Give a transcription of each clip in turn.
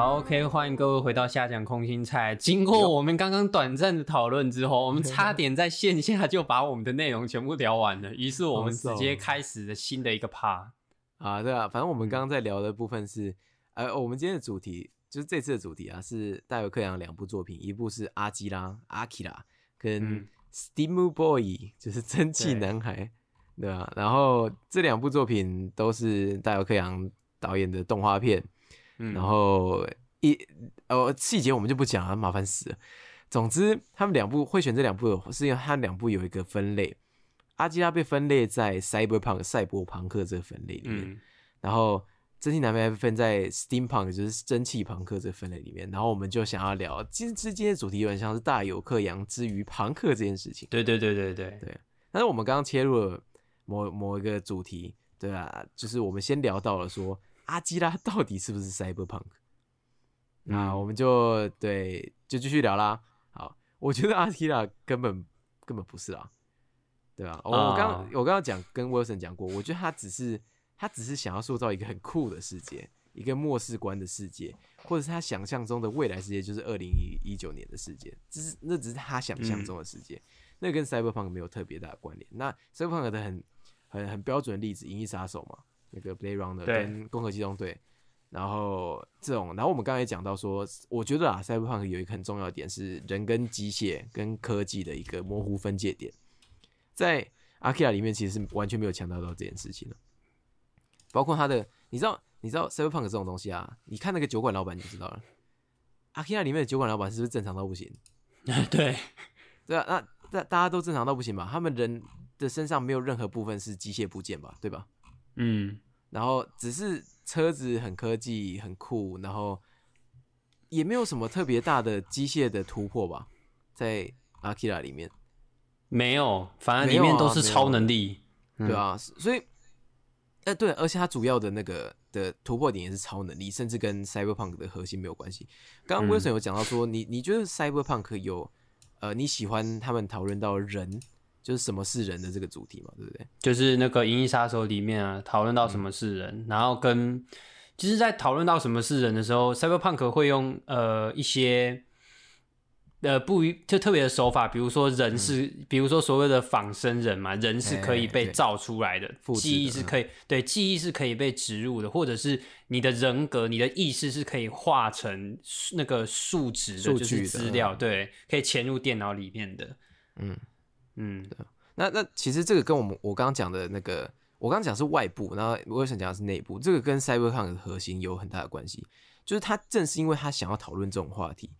好，OK，欢迎各位回到下讲空心菜。经过我们刚刚短暂的讨论之后，我们 差点在线下就把我们的内容全部聊完了。于是我们直接开始了新的一个 part 啊，对啊，反正我们刚刚在聊的部分是，呃，我们今天的主题就是这次的主题啊，是大有克洋两部作品，一部是《阿基拉》阿基拉跟《Steam Boy》，就是蒸汽男孩，对吧？然后这两部作品都是大有克洋导演的动画片。然后一呃细节我们就不讲了，麻烦死了。总之，他们两部会选这两部，是因为他两部有一个分类，阿基拉被分类在 Cyberpunk 赛博朋克这个分类里面，然后蒸汽男孩被分在 Steampunk 就是蒸汽朋克这个分类里面。然后我们就想要聊，其实今天的主题有点像是大有克洋之于朋克这件事情。对对对对对对。但是我们刚刚切入了某某一个主题，对啊，就是我们先聊到了说。阿基拉到底是不是 cyberpunk？那我们就对，就继续聊啦。好，我觉得阿基拉根本根本不是啊，对吧？我我刚我刚刚讲跟 Wilson 讲过，我觉得他只是他只是想要塑造一个很酷的世界，一个末世观的世界，或者是他想象中的未来世界，就是二零一一九年的世界，只是那只是他想象中的世界，那跟 cyberpunk 没有特别大的关联。那 cyberpunk 的很很很标准的例子，《银翼杀手》嘛。那个 Blade Runner 跟攻壳机动队，然后这种，然后我们刚才讲到说，我觉得啊，Cyberpunk 有一个很重要的点是人跟机械跟科技的一个模糊分界点，在阿 k i a 里面其实是完全没有强调到这件事情的，包括他的，你知道，你知道 Cyberpunk 这种东西啊，你看那个酒馆老板就知道了，阿 k i a 里面的酒馆老板是不是正常到不行？对，对啊，那大大家都正常到不行吧？他们人的身上没有任何部分是机械部件吧？对吧？嗯，然后只是车子很科技很酷，然后也没有什么特别大的机械的突破吧，在阿基拉里面。没有，反正里面都是超能力，对啊，所以，哎对，而且它主要的那个的突破点也是超能力，甚至跟 Cyberpunk 的核心没有关系。刚刚 Wilson 有讲到说，你你觉得 Cyberpunk 有呃你喜欢他们讨论到人？就是什么是人的这个主题嘛，对不对？就是那个《银翼杀手》里面啊，讨论到什么是人，然后跟其实，在讨论到什么是人的时候，Cyberpunk 会用呃一些呃不就特别的手法，比如说人是，比如说所谓的仿生人嘛，人是可以被造出来的，记忆是可以对记忆是可以被植入的，或者是你的人格、你的意识是可以化成那个数值的，就是资料，对，可以潜入电脑里面的，嗯。嗯，那那其实这个跟我们我刚刚讲的那个，我刚刚讲是外部，然后我想讲的是内部，这个跟 Cyberpunk 的核心有很大的关系。就是他正是因为他想要讨论这种话题，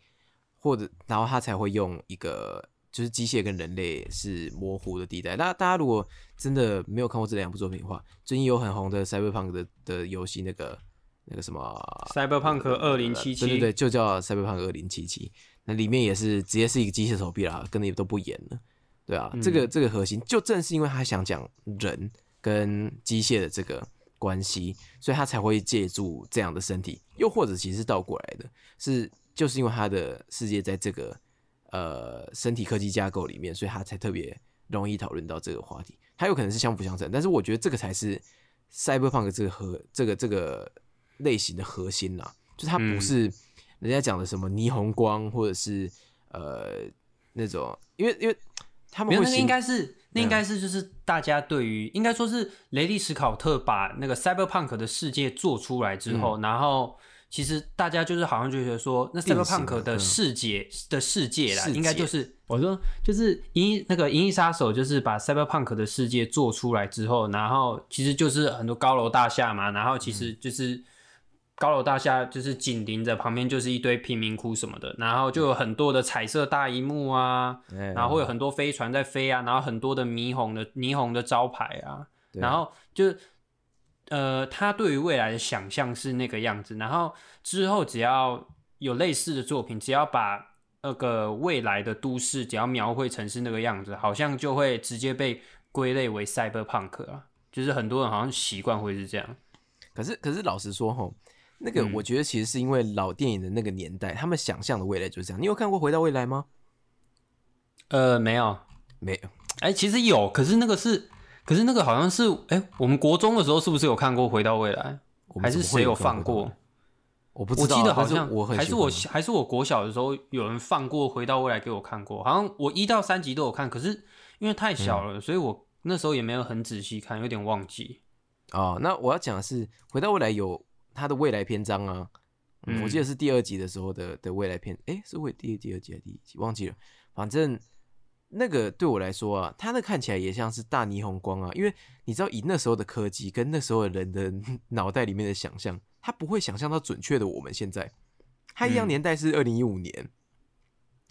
或者然后他才会用一个就是机械跟人类是模糊的地带。那大家如果真的没有看过这两部作品的话，最近有很红的 Cyberpunk 的的游戏，那个那个什么 Cyberpunk 二零七七，对对对，就叫 Cyberpunk 二零七七。那里面也是直接是一个机械手臂啦，跟那都不演了。对啊，这个这个核心就正是因为他想讲人跟机械的这个关系，所以他才会借助这样的身体，又或者其实是倒过来的，是就是因为他的世界在这个呃身体科技架构里面，所以他才特别容易讨论到这个话题。他有可能是相辅相成，但是我觉得这个才是 cyberpunk 这个核这个这个类型的核心啦，就它不是人家讲的什么霓虹光，或者是呃那种，因为因为。他们那个应该是，那应该是就是大家对于，应该说是雷利史考特把那个 cyberpunk 的世界做出来之后，然后其实大家就是好像就觉得说，那 cyberpunk 的世界的世界啦，应该就是。我说就是银那个银翼杀手就是把 cyberpunk 的世界做出来之后，然后其实就是很多高楼大厦嘛，然后其实就是。高楼大厦就是紧邻着，旁边就是一堆贫民窟什么的，然后就有很多的彩色大荧幕啊，然后会有很多飞船在飞啊，然后很多的霓虹的霓虹的招牌啊，然后就呃，他对于未来的想象是那个样子，然后之后只要有类似的作品，只要把那个未来的都市只要描绘成是那个样子，好像就会直接被归类为 cyberpunk 啊，就是很多人好像习惯会是这样，可是可是老实说吼。那个我觉得其实是因为老电影的那个年代，他们想象的未来就是这样。你有看过《回到未来》吗？呃，没有，没有。哎，其实有，可是那个是，可是那个好像是，哎，我们国中的时候是不是有看过《回到未来》？还是谁有放过？我不知道，我记得好像我很还是我还是我国小的时候有人放过《回到未来》给我看过，好像我一到三集都有看，可是因为太小嗯了，所以我那时候也没有很仔细看，有点忘记。哦，那我要讲的是，回到未来有它的未来篇章啊，嗯，我记得是第二集的时候的的未来篇，诶，是未第第二集还是第一集忘记了，反正那个对我来说啊，他那看起来也像是大霓虹光啊，因为你知道以那时候的科技跟那时候的人的脑袋里面的想象，他不会想象到准确的我们现在，他一样嗯。年代是二零一五年，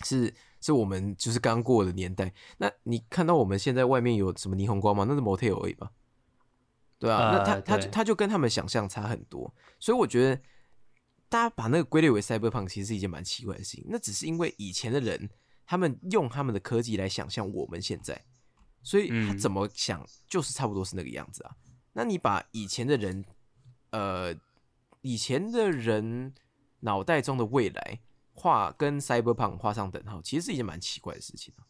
是是我们就是刚过的年代，那你看到我们现在外面有什么霓虹光吗？那是 motel 而已吧。对啊，那他呃他就他就跟他们想象差很多，所以我觉得大家把那个归类为 cyberpunk 其实是一件蛮奇怪的事情。那只是因为以前的人他们用他们的科技来想象我们现在，所以他嗯怎么想就是差不多是那个样子啊。那你把以前的人，呃，以前的人脑袋中的未来画跟 cyberpunk 画上等号，其实是一件蛮奇怪的事情啊。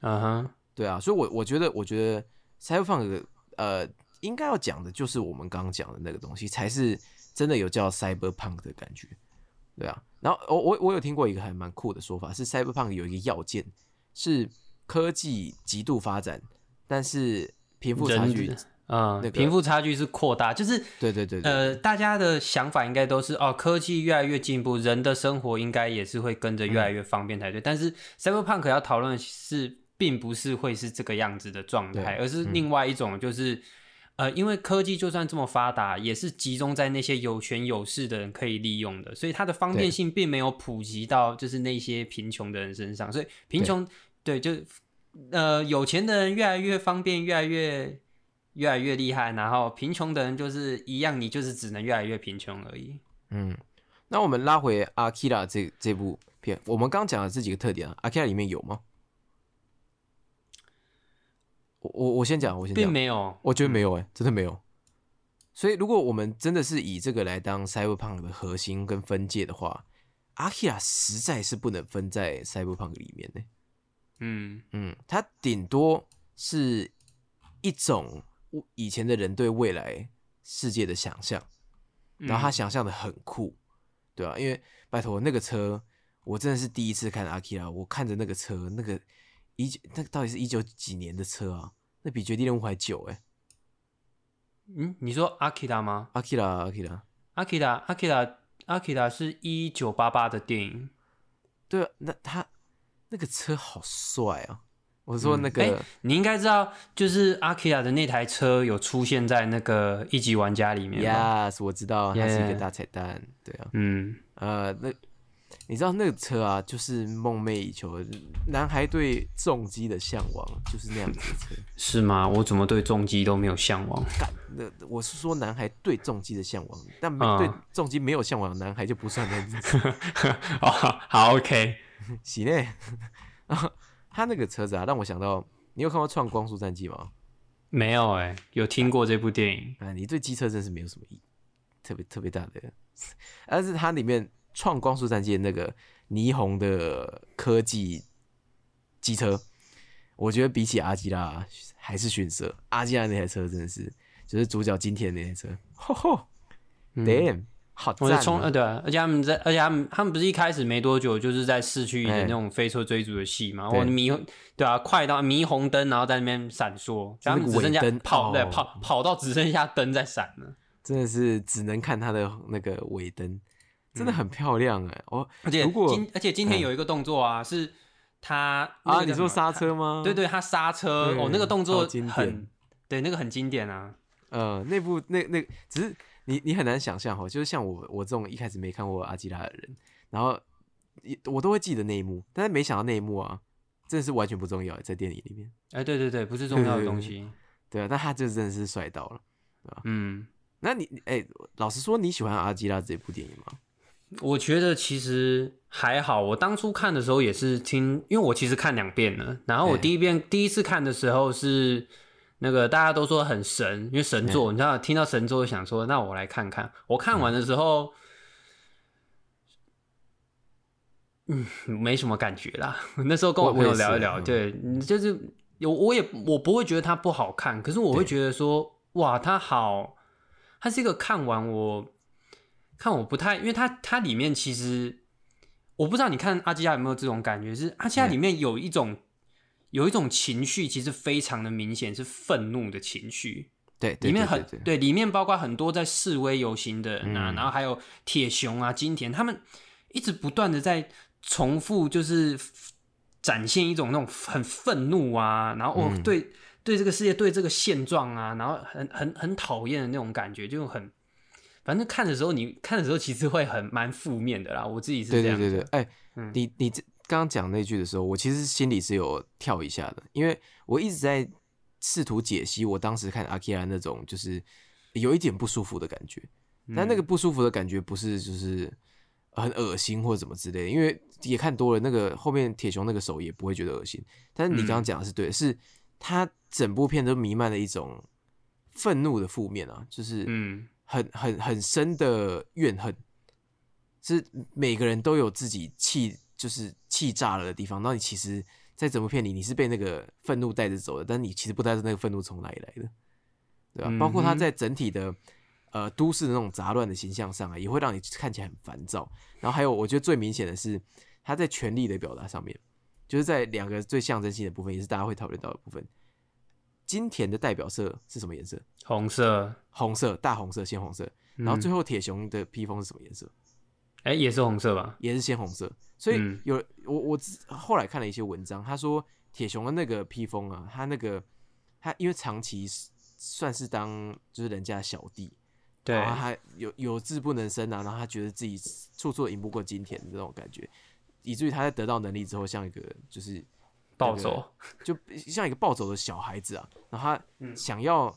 嗯哼，对啊，所以我，我觉得，我觉得 cyberpunk 呃，应该要讲的就是我们刚刚讲的那个东西，才是真的有叫 cyberpunk 的感觉。对啊，然后我我我有听过一个还蛮酷的说法，是 cyberpunk 有一个要件是科技极度发展，但是贫富差距，嗯，那个贫富差距是扩大，就是对对对对，呃，大家的想法应该都是哦，科技越来越进步，人的生活应该也是会跟着越来越方便才对。但是 Cyberpunk 要讨论是，并不是会是这个样子的状态，而是另外一种，就是、呃，因为科技就算这么发达，也是集中在那些有权有势的人可以利用的，所以它的方便性并没有普及到就是那些贫穷的人身上。所以贫穷对就呃有钱的人越来越方便，越来越。越来越厉害，然后贫穷的人就是一样，你就是只能越来越贫穷而已。嗯，那我们拉回阿 k i r a 这这部片，我们刚刚讲的这几个特点啊，阿 k i r a 里面有吗？我我我先讲，我先讲。并，没有，我觉得没有哎、真的没有。所以，如果我们真的是以这个来当 Cyberpunk 的核心跟分界的话，阿 r a 实在是不能分在 Cyberpunk 里面呢、嗯。嗯，它顶多是一种以前的人对未来世界的想象，然后他嗯。想象的很酷，对啊，因为拜托那个车，我真的是第一次看阿 r a 我看着那个车，那个一九那个到底是一九几年的车啊？那比绝地任务还久哎、嗯，你说阿基达吗？阿 r a 阿 r a 阿基达，阿基达，阿基达是一九八八的电影。对啊，那他那个车好帅啊！我说那个、哎你应该知道，就是阿基达的那台车有出现在那个一级玩家里面吧。Yes，我知道它是一个大彩蛋，对啊，嗯，呃，那你知道那个车啊，就是梦寐以求的男孩对重机的向往，就是那样子的车。是吗？我怎么对重机都没有向往？干，那我是说男孩对重机的向往，但没、嗯对重机没有向往的男孩就不算那样子。哦，好，OK。喜呢，然后他那个车子啊，让我想到，你有看过《创光速战记》吗？没有哎、有听过这部电影。啊，你对机车真是没有什么意特别特别大的，但是它里面《创光速战记》的那个霓虹的科技机车，我觉得比起阿基拉还是逊色。阿基拉那台车真的是，就是主角今天那台车，吼吼、嗯 d a m n 好我赞、啊！在冲呃对啊，而且他们在，而且他们他们不是一开始没多久就是在市区哎的那种飞车追逐的戏嘛，对我霓对啊，快到霓虹灯，然后在那边闪烁，就那个他们只剩下跑，对哦跑跑到只剩下灯在闪了。真的是只能看它的那个尾灯，真的很漂亮哎、哦，而且今而且今天有一个动作啊，是他啊，你说刹车吗？对对，他刹车哦，那个动作很对，那个很经典啊。呃，那部那那只是你你很难想象哈，就是像我我这种一开始没看过阿基拉的人，然后也我都会记得那一幕，但是没想到那一幕啊，真的是完全不重要，在电影里面。哎，对对对，不是重要的东西。对啊，但他就真的是帅到了。嗯，那你哎、老实说，你喜欢阿基拉这部电影吗？我觉得其实还好。我当初看的时候也是听，因为我其实看两遍了。然后我哎第一遍、第一次看的时候是那个大家都说很神，因为神作，你知道，听到神作就想说，那我来看看。我看完的时候，嗯，没什么感觉啦。那时候跟我我朋友聊一聊，嗯对，就是有我也我不会觉得它不好看，可是我会觉得说，哇，它好，它是一个看完我。看我不太，因为它它里面其实我不知道你看阿基亚有没有这种感觉，是阿基亚里面有一种有一种情绪，其实非常的明显，是愤怒的情绪。对，里面很对。对，里面包括很多在示威游行的人啊，然后还有铁熊啊、金田，他们一直不断的在重复，就是展现一种那种很愤怒啊，然后哦，对对这个世界、对这个现状啊，然后很很很讨厌的那种感觉，就很反正看的时候，你看的时候其实会很蛮负面的啦。我自己是这样，对对对对，哎，你你这刚刚讲那句的时候，我其实心里是有跳一下的，因为我一直在。试图解析我当时看阿基拉那种，就是有一点不舒服的感觉，但那个不舒服的感觉不是就是很恶心或者怎么之类的，因为也看多了，那个后面铁熊那个手也不会觉得恶心。但是你刚刚讲的是对，是他整部片都弥漫了一种愤怒的负面啊，就是嗯，很很很深的怨恨，是每个人都有自己气就是气炸了的地方，那你其实。在整部片里，你是被那个愤怒带着走的，但你其实不知道那个愤怒从哪里来的，对吧？包括他在整体的呃都市的那种杂乱的形象上啊，也会让你看起来很烦躁。然后还有，我觉得最明显的是他在权力的表达上面，就是在两个最象征性的部分，也是大家会讨论到的部分。金田的代表色是什么颜色？红色，红色，大红色，鲜红色。然后最后铁熊的披风是什么颜色？哎，也是红色吧？也是鲜红色。所以有我我后来看了一些文章，他说铁熊的那个披风啊，他那个他因为长期算是当就是人家小弟，对，然后他有有志不能伸啊，然后他觉得自己处处赢不过金田的那种感觉，以至于他在得到能力之后，像一个就是暴走，就像一个暴走的小孩子啊，然后他想要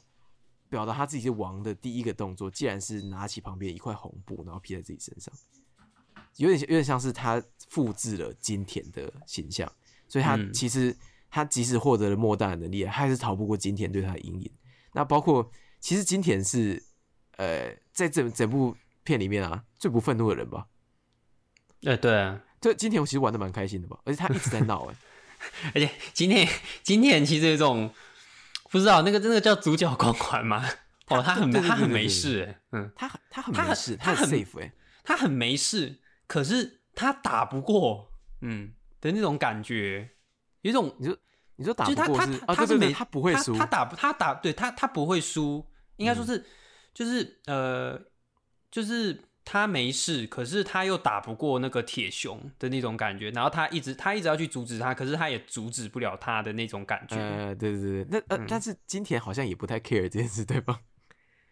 表达他自己是王的第一个动作，既然是拿起旁边一块红布，然后披在自己身上。有点有点像是他复制了金田的形象，所以他其实他即使获得了莫大的能力，他还是逃不过金田对他的阴影。那包括其实金田是呃在整整部片里面啊最不愤怒的人吧？哎，对啊，这金田其实玩的蛮开心的吧？而且他一直在闹哎，而且今天今天其实有种不知道那个真的叫主角光环吗？哦，他很他很没事哎，嗯，他很他很没事，他很 safe 哎，他很没事。可是他打不过，嗯。的那种感觉，有一种你说你说打不过是他是没他不会输，他打他打对他他不会输，应该说是就是呃就是他没事，可是他又打不过那个铁熊的那种感觉，然后他一直他一直要去阻止他，可是他也阻止不了他的那种感觉。呃，对对对，那呃但是金田好像也不太 care 这件事，对吧？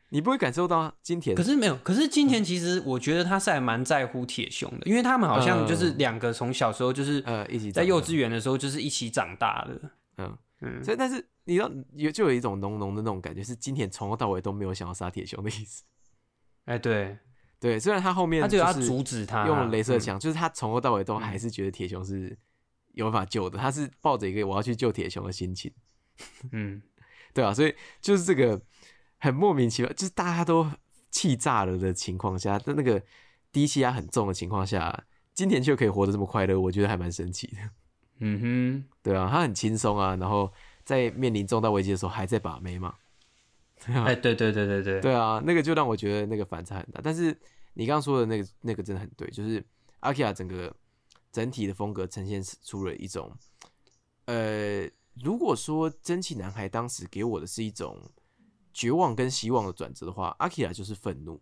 你不会感受到金田，可是没有。可是金田其实，我觉得他是还蛮在乎铁熊的，因为他们好像就是两个从小时候就是呃一起在幼稚园的时候就是一起长大的。嗯嗯。所以，但是你要有就有一种浓浓的那种感觉，是金田从头到尾都没有想要杀铁熊的意思。哎，对对，虽然他后面他就要阻止他用镭射枪，就是他从头到尾都还是觉得铁熊是有办法救的，他是抱着一个我要去救铁熊的心情。嗯，对啊，所以就是这个。很莫名其妙，就是大家都气炸了的情况下，在那个低气压很重的情况下，金田却可以活得这么快乐，我觉得还蛮神奇的。嗯哼，对啊，他很轻松啊，然后在面临重大危机的时候还在把妹嘛。哎，对对对对对，对啊，那个就让我觉得那个反差很大。但是你刚刚说的那个那个真的很对，就是阿基亚整个整体的风格呈现出了一种，呃，如果说蒸汽男孩当时给我的是一种。绝望跟希望的转折的话，阿基拉就是愤怒，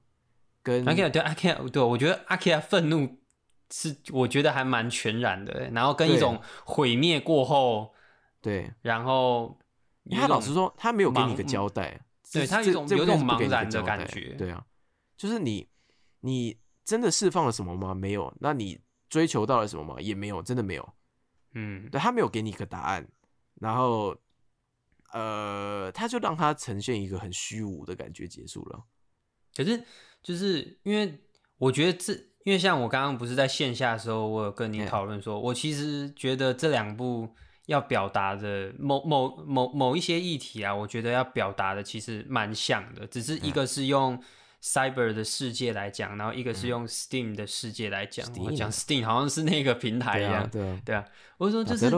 跟阿基拉对阿基拉对，我觉得阿基拉愤怒是我觉得还蛮全然的，然后跟一种毁灭过后，对，然后他老实说，他没有给你个交代，对他有种有种茫然的感觉，对啊，就是你你真的释放了什么吗？没有，那你追求到了什么吗？也没有，真的没有，嗯，对他没有给你一个答案，然后。呃，他就让他呈现一个很虚无的感觉结束了。可是，就是因为我觉得这，因为像我刚刚不是在线下的时候，我有跟你讨论说，我其实觉得这两部要表达的某某某某一些议题啊，我觉得要表达的其实蛮像的，只是一个是用 Cyber 的世界来讲，然后一个是用 Steam 的世界来讲。我讲 Steam 好像是那个平台一样，对啊，对啊。我说就是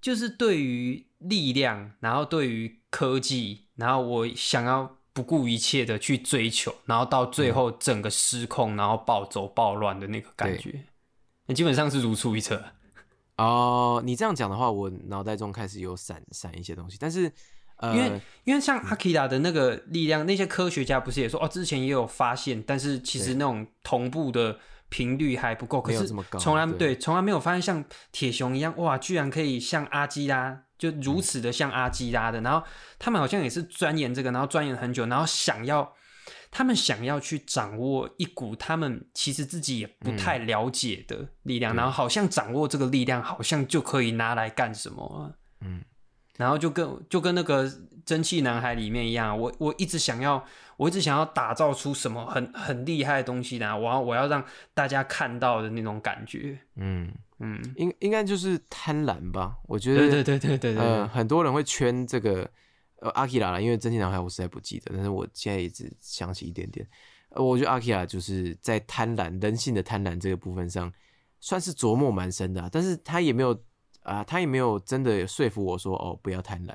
就是对于。力量，然后对于科技，然后我想要不顾一切的去追求，然后到最后整个失控，然后暴走暴乱的那个感觉，那基本上是如出一辙。哦，你这样讲的话，我脑袋中开始有闪闪一些东西，但是呃，因为因为像阿基拉的那个力量，那些科学家不是也说哦，之前也有发现，但是其实那种同步的频率还不够，可是从来对从来没有发现像铁熊一样，哇，居然可以像阿基拉就如此的像阿基拉的，然后他们好像也是钻研这个，然后钻研很久，然后想要。他们想要去掌握一股他们其实自己也不太了解的力量，然后好像掌握这个力量，好像就可以拿来干什么？嗯，然后就跟就跟那个蒸汽男孩里面一样，我我一直想要，我一直想要打造出什么很很厉害的东西呢？我要我要让大家看到的那种感觉。嗯嗯，应应该就是贪婪吧？我觉得对对对对对对，很多人会圈这个。呃，阿基拉啦，因为蒸汽男孩我实在不记得，但是我现在也只想起一点点。呃，我觉得阿基拉就是在贪婪、人性的贪婪这个部分上，算是琢磨蛮深的。但是他也没有啊，他也没有真的说服我说哦，不要贪婪。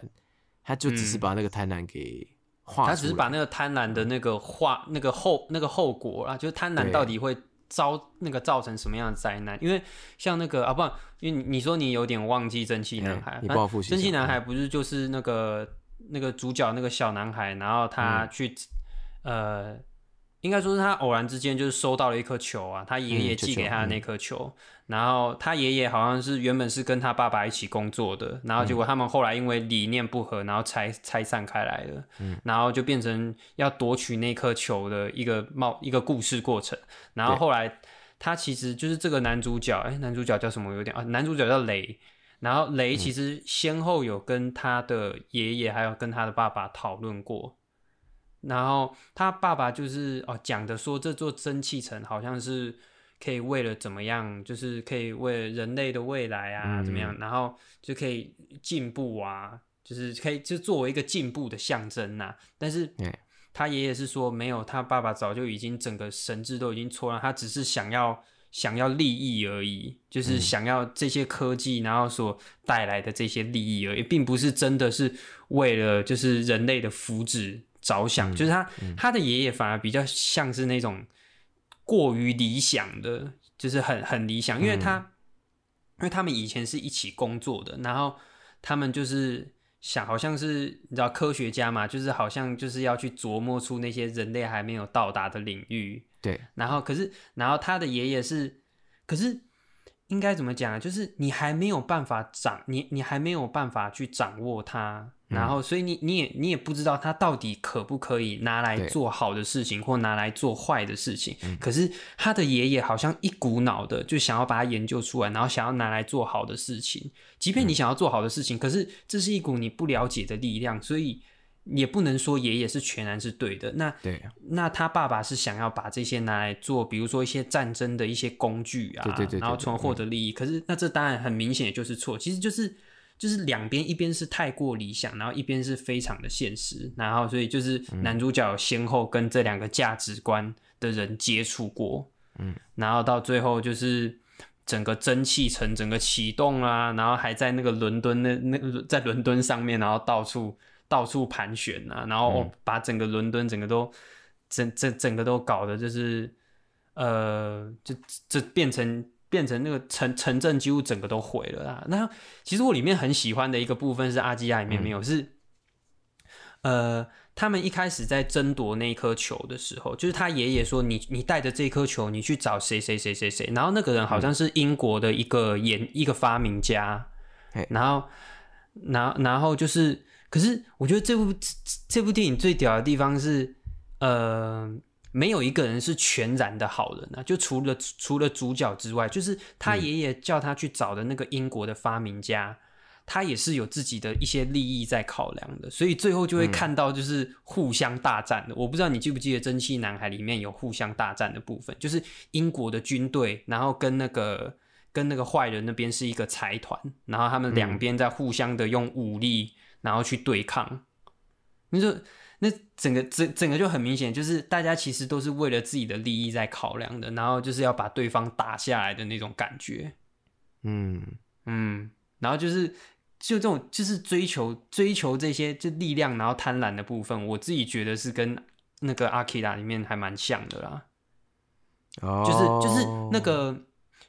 他就只是把那个贪婪给画，他只是把那个贪婪的那个画那个后那个后果啊，就是贪婪到底会遭那个造成什么样的灾难？因为像那个啊，不，因为你说你有点忘记蒸汽男孩。蒸汽男孩不是就是那个。那个主角那个小男孩，然后他去，呃，应该说是他偶然之间就是收到了一颗球啊，他爷爷寄给他的那颗球，然后他爷爷好像是原本是跟他爸爸一起工作的，然后结果他们后来因为理念不合，然后拆拆散开来了，然后就变成要夺取那颗球的一个冒一个故事过程，然后后来他其实就是这个男主角，哎，男主角叫什么？有点啊，男主角叫雷。然后雷其实先后有跟他的爷爷还有跟他的爸爸讨论过，然后他爸爸就是哦讲的说这座蒸汽城好像是可以为了怎么样，就是可以为人类的未来啊怎么样，然后就可以进步啊，就是可以就作为一个进步的象征呐。但是他爷爷是说没有，他爸爸早就已经整个神智都已经错了，他只是想要。想要利益而已，就是想要这些科技，然后所带来的这些利益而已，并不是真的是为了就是人类的福祉着想。就是他他的爷爷反而比较像是那种过于理想的，就是很很理想，因为他因为他们以前是一起工作的，然后他们就是想，好像是你知道科学家嘛，就是好像就是要去琢磨出那些人类还没有到达的领域。对，然后可是，然后他的爷爷是，可是应该怎么讲啊？就是你还没有办法掌你，你还没有办法去掌握它，然后所以你你也你也不知道它到底可不可以拿来做好的事情，或拿来做坏的事情。可是他的爷爷好像一股脑的就想要把它研究出来，然后想要拿来做好的事情。即便你想要做好的事情，可是这是一股你不了解的力量，所以。也不能说爷爷是全然是对的，那对，那他爸爸是想要把这些拿来做，比如说一些战争的一些工具啊，对对对，然后从而获得利益。可是那这当然很明显就是错，其实就是就是两边一边是太过理想，然后一边是非常的现实，然后所以就是男主角先后跟这两个价值观的人接触过，嗯，然后到最后就是整个蒸汽城整个启动啊，然后还在那个伦敦那那在伦敦上面，然后到处。到处盘旋啊，然后把整个伦敦整个都整整整个都搞的，就是呃，就这变成变成那个城城镇几乎整个都毁了啊。那其实我里面很喜欢的一个部分是阿基亚里面没有是，呃，他们一开始在争夺那颗球的时候，就是他爷爷说你你带着这颗球，你去找谁谁谁谁谁，然后那个人好像是英国的一个研一个发明家，然后然然后就是。可是我觉得这部这部电影最屌的地方是，呃，没有一个人是全然的好人啊，就除了除了主角之外，就是他爷爷叫他去找的那个英国的发明家，他也是有自己的一些利益在考量的，所以最后就会看到就是互相大战的。我不知道你记不记得《蒸汽男孩》里面有互相大战的部分，就是英国的军队，然后跟那个跟那个坏人那边是一个财团，然后他们两边在互相的用武力。然后去对抗，你说那整个整整个就很明显，就是大家其实都是为了自己的利益在考量的，然后就是要把对方打下来的那种感觉。嗯嗯，然后就是就这种就是追求追求这些就力量，然后贪婪的部分，我自己觉得是跟那个阿基拉里面还蛮像的啦。哦，就是就是那个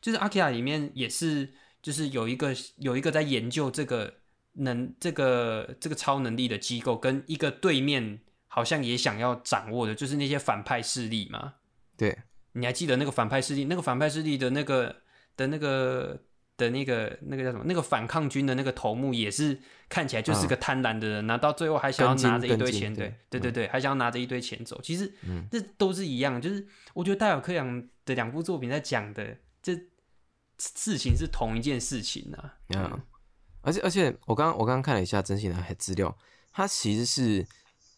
就是阿基拉里面也是就是有一个有一个在研究这个能这个这个超能力的机构，跟一个对面好像也想要掌握的，就是那些反派势力嘛。对，你还记得那个反派势力？那个反派势力的那个的那个的那个那个叫什么？那个反抗军的那个头目也是看起来就是个贪婪的人，拿到最后还想要拿着一堆钱，对对对对，还想要拿着一堆钱走。其实这都是一样，就是我觉得戴尔·克洋的两部作品在讲的这事情是同一件事情啊。嗯，而且而且我刚我刚刚看了一下真心男孩资料，他其实是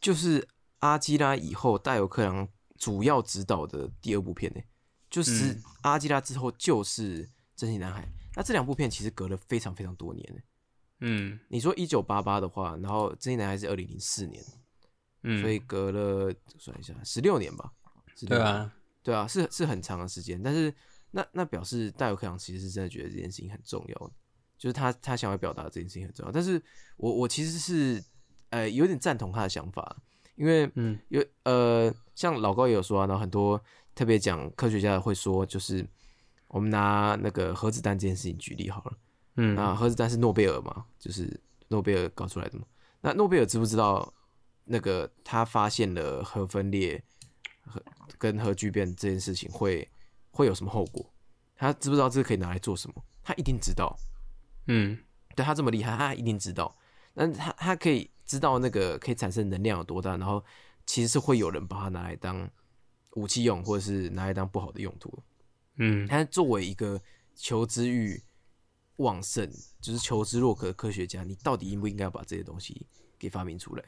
就是阿基拉以后戴尔·克朗。主要指导的第二部片呢，就是阿基拉之后就是真心男孩。那这两部片其实隔了非常非常多年呢。嗯，你说一九八八的话，然后真心男孩是二零零四年，嗯，所以隔了算一下十六年吧。对啊，对啊，是是很长的时间。但是那那表示戴尔克朗其实是真的觉得这件事情很重要，就是他他想要表达这件事情很重要。但是我我其实是呃有点赞同他的想法。因为，嗯，有呃，像老高也有说啊，然后很多特别讲科学家会说，就是我们拿那个核子弹这件事情举例好了，嗯，那核子弹是诺贝尔嘛，就是诺贝尔搞出来的嘛。那诺贝尔知不知道那个他发现了核分裂和跟核聚变这件事情会会有什么后果？他知不知道这个可以拿来做什么？他一定知道，嗯，对他这么厉害，他一定知道。那他他可以。知道那个可以产生能量有多大，然后其实是会有人把它拿来当武器用，或者是拿来当不好的用途。嗯，但作为一个求知欲旺盛，就是求知若渴的科学家，你到底应不应该把这些东西给发明出来，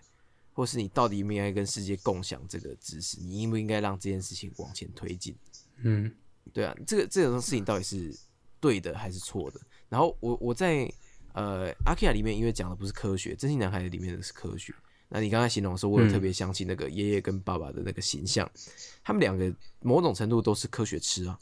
或是你到底应不应该跟世界共享这个知识？你应不应该让这件事情往前推进？嗯，对啊，这个这种事情到底是对的还是错的？然后我我在。呃，阿基亚里面因为讲的不是科学，真心男孩里面的是科学。那你刚才形容的时候，我有特别相信那个爷爷跟爸爸的那个形象，他们两个某种程度都是科学痴啊。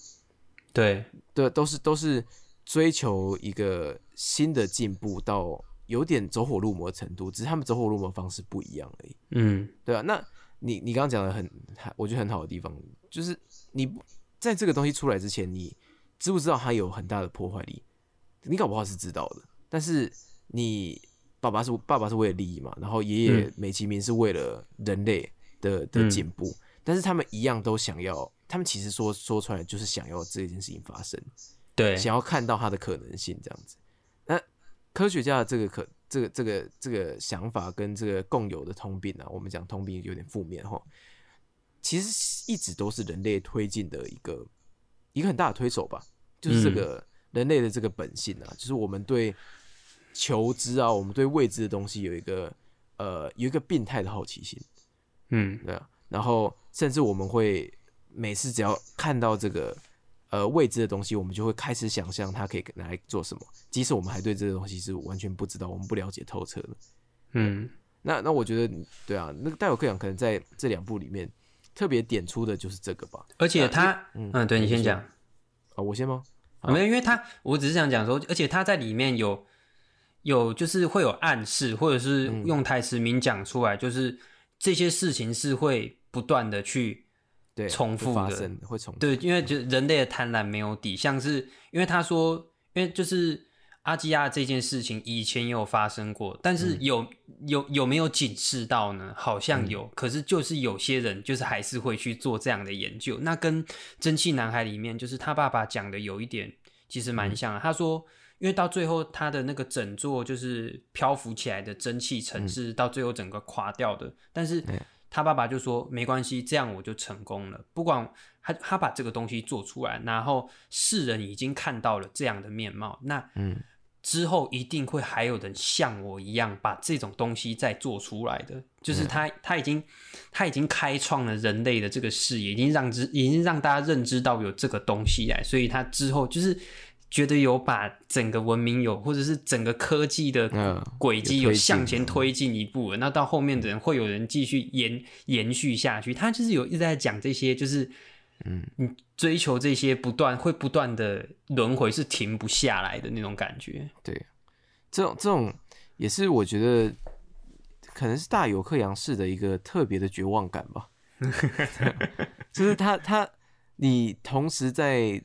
对对，都是都是追求一个新的进步，到有点走火入魔的程度，只是他们走火入魔方式不一样而已。嗯，对啊。那你你刚刚讲的很，我觉得很好的地方，就是你在这个东西出来之前，你知不知道它有很大的破坏力？你搞不好是知道的。但是你爸爸是爸爸是为了利益嘛，然后爷爷美其名是为了人类的的进步，但是他们一样都想要，他们其实说说出来就是想要这件事情发生，对，想要看到它的可能性这样子。那科学家的这个可这个这个这个想法跟这个共有的通病啊，我们讲通病有点负面哈，其实一直都是人类推进的一个一个很大的推手吧，就是这个。人类的这个本性啊，就是我们对求知啊，我们对未知的东西有一个呃有一个病态的好奇心，嗯，对啊，然后甚至我们会每次只要看到这个呃未知的东西，我们就会开始想象它可以拿来做什么，即使我们还对这个东西是完全不知道，我们不了解透彻的。嗯，那那我觉得对啊，那个戴尔克养可能在这两部里面特别点出的就是这个吧，而且他嗯，对你先讲。啊，我先吗？没有，因为他，我只是想讲说，而且他在里面有有就是会有暗示，或者是用台词明讲出来，就是这些事情是会不断的去对重复的，会重复对，因为就人类的贪婪没有底，像是因为他说，因为就是。阿基亚这件事情以前也有发生过，但是有有有没有警示到呢？好像有，可是就是有些人就是还是会去做这样的研究。那跟《蒸汽男孩》里面就是他爸爸讲的有一点其实蛮像。他说，因为到最后他的那个整座就是漂浮起来的蒸汽城市，到最后整个垮掉的，但是他爸爸就说没关系，这样我就成功了。不管他他把这个东西做出来，然后世人已经看到了这样的面貌，那嗯。之后一定会还有人像我一样把这种东西再做出来的，就是他他已经他已经开创了人类的这个视野，已经让知已经让大家认知到有这个东西来，所以他之后就是觉得有把整个文明有或者是整个科技的轨迹有向前推进一步，那到后面的人会有人继续延延续下去，他就是有一直在讲这些，就是。嗯，你追求这些不断会不断的轮回是停不下来的那种感觉。对，这种这种也是我觉得可能是大有克洋式的一个特别的绝望感吧。就是他他你同时在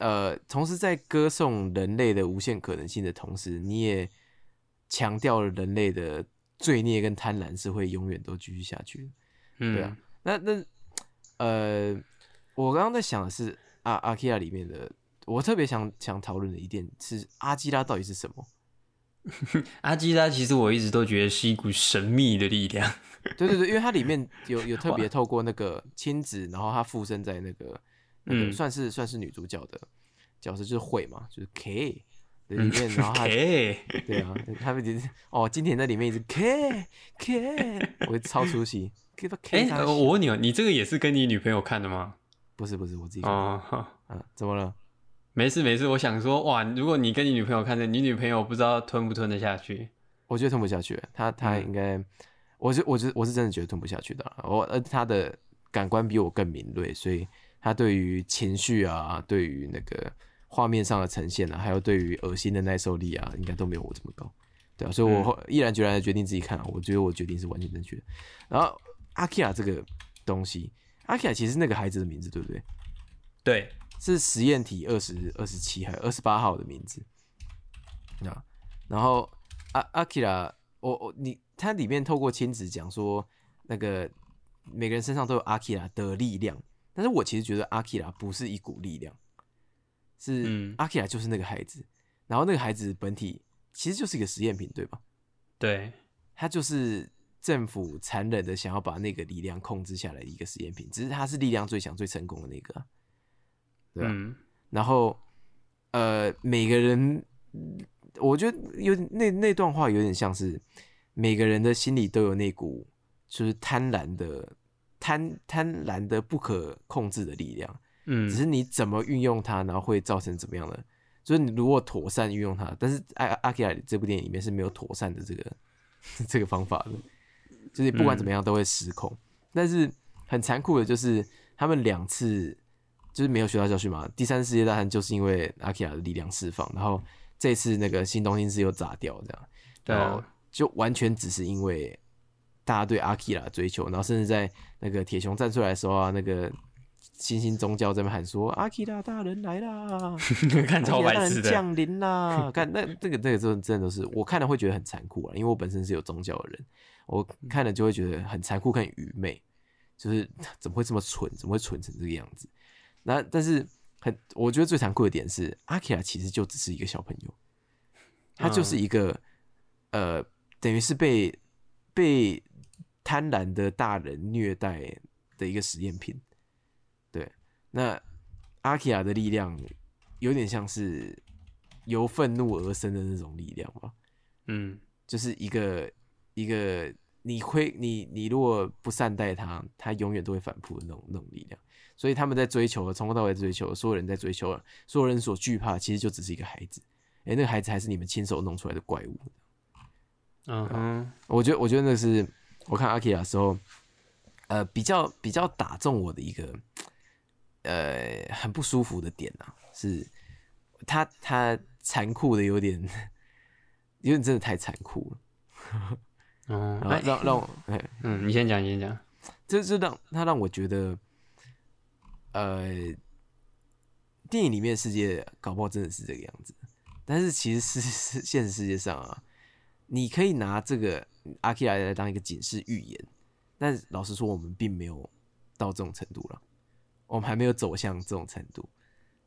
呃同时在歌颂人类的无限可能性的同时，你也强调了人类的罪孽跟贪婪是会永远都继续下去的。嗯，对啊，那那呃，我刚刚在想的是阿阿基拉里面的，我特别想想讨论的一点是阿基拉到底是什么？阿基拉其实我一直都觉得是一股神秘的力量。对对对，因为它里面有 有特别透过那个亲子，然后它附身在那个那个嗯算是算是女主角的角色，就是会嘛，就是 K 的里面，然后她嘿，对啊，他们就是哦，今天在里面一直 K K，我超出戏，K 吧 K 我问你哦，你这个也是跟你女朋友看的吗？不是不是我自己看的哦，啊，怎么了？没事没事，我想说，哇，如果你跟你女朋友看的，你女朋友不知道吞不吞得下去。我觉得吞不下去，他他嗯应该，我是我是我是真的觉得吞不下去的啊，我呃她的感官比我更敏锐，所以她对于情绪啊，对于那个画面上的呈现啊，还有对于恶心的耐受力啊，应该都没有我这么高，对啊，所以我毅然决然的决定自己看啊，我觉得我决定是完全正确的。然后阿基亚这个东西，阿基亚其实是那个孩子的名字，对不对？对，是实验体二十二十七还有二十八号的名字那。然后阿阿基拉，我我你它里面透过亲子讲说，那个每个人身上都有阿基拉的力量，但是我其实觉得阿基拉不是一股力量，是嗯阿基拉就是那个孩子，然后那个孩子本体其实就是一个实验品，对吧？对，他就是政府残忍的想要把那个力量控制下来的一个实验品，只是它是力量最强、最成功的那个啊、对吧、嗯，然后呃，每个人，我觉得有那那段话有点像是每个人的心里都有那股就是贪婪的贪贪婪的不可控制的力量，嗯只是你怎么运用它，然后会造成怎么样的？就是你如果妥善运用它，但是阿阿基拉这部电影里面是没有妥善的这个 这个方法的，就是不管怎么样都会失控。但是很残酷的就是他们两次就是没有学到教训嘛。第三次世界大战就是因为阿基拉的力量释放，然后这次那个新东京市又炸掉，这样，然后啊，就完全只是因为大家对阿基拉的追求，然后甚至在那个铁熊站出来的时候啊，那个新兴宗教在那边喊说阿基拉大人来啦，看超白痴的，降临啦！看那这个这个真真的都是我看了会觉得很残酷啊，因为我本身是有宗教的人，我看了就会觉得很残酷、很愚昧，就是怎么会这么蠢，怎么会蠢成这个样子？那但是很，我觉得最残酷的点是，阿基拉其实就只是一个小朋友，他就是一个、呃，等于是被被贪婪的大人虐待的一个实验品。对，那阿基亚的力量有点像是由愤怒而生的那种力量吧，嗯就是一个一个你会你你如果不善待他，他永远都会反扑的那种那种力量。所以他们在追求，从头到尾追求，所有人在追求，所有人所惧怕，其实就只是一个孩子。哎、那个孩子还是你们亲手弄出来的怪物。嗯哼，我觉得，我觉得那是我看阿基亚的时候，呃，比较比较打中我的一个，呃，很不舒服的点啊，是他他残酷的有点，有点真的太残酷了，哦，然后哎让让我，哎，嗯，你先讲，你先讲，这这让他让我觉得，呃，电影里面的世界搞不好真的是这个样子，但是其实是是现实世界上啊，你可以拿这个阿基拉来当一个警示预言，但是老实说，我们并没有到这种程度了，我们还没有走向这种程度。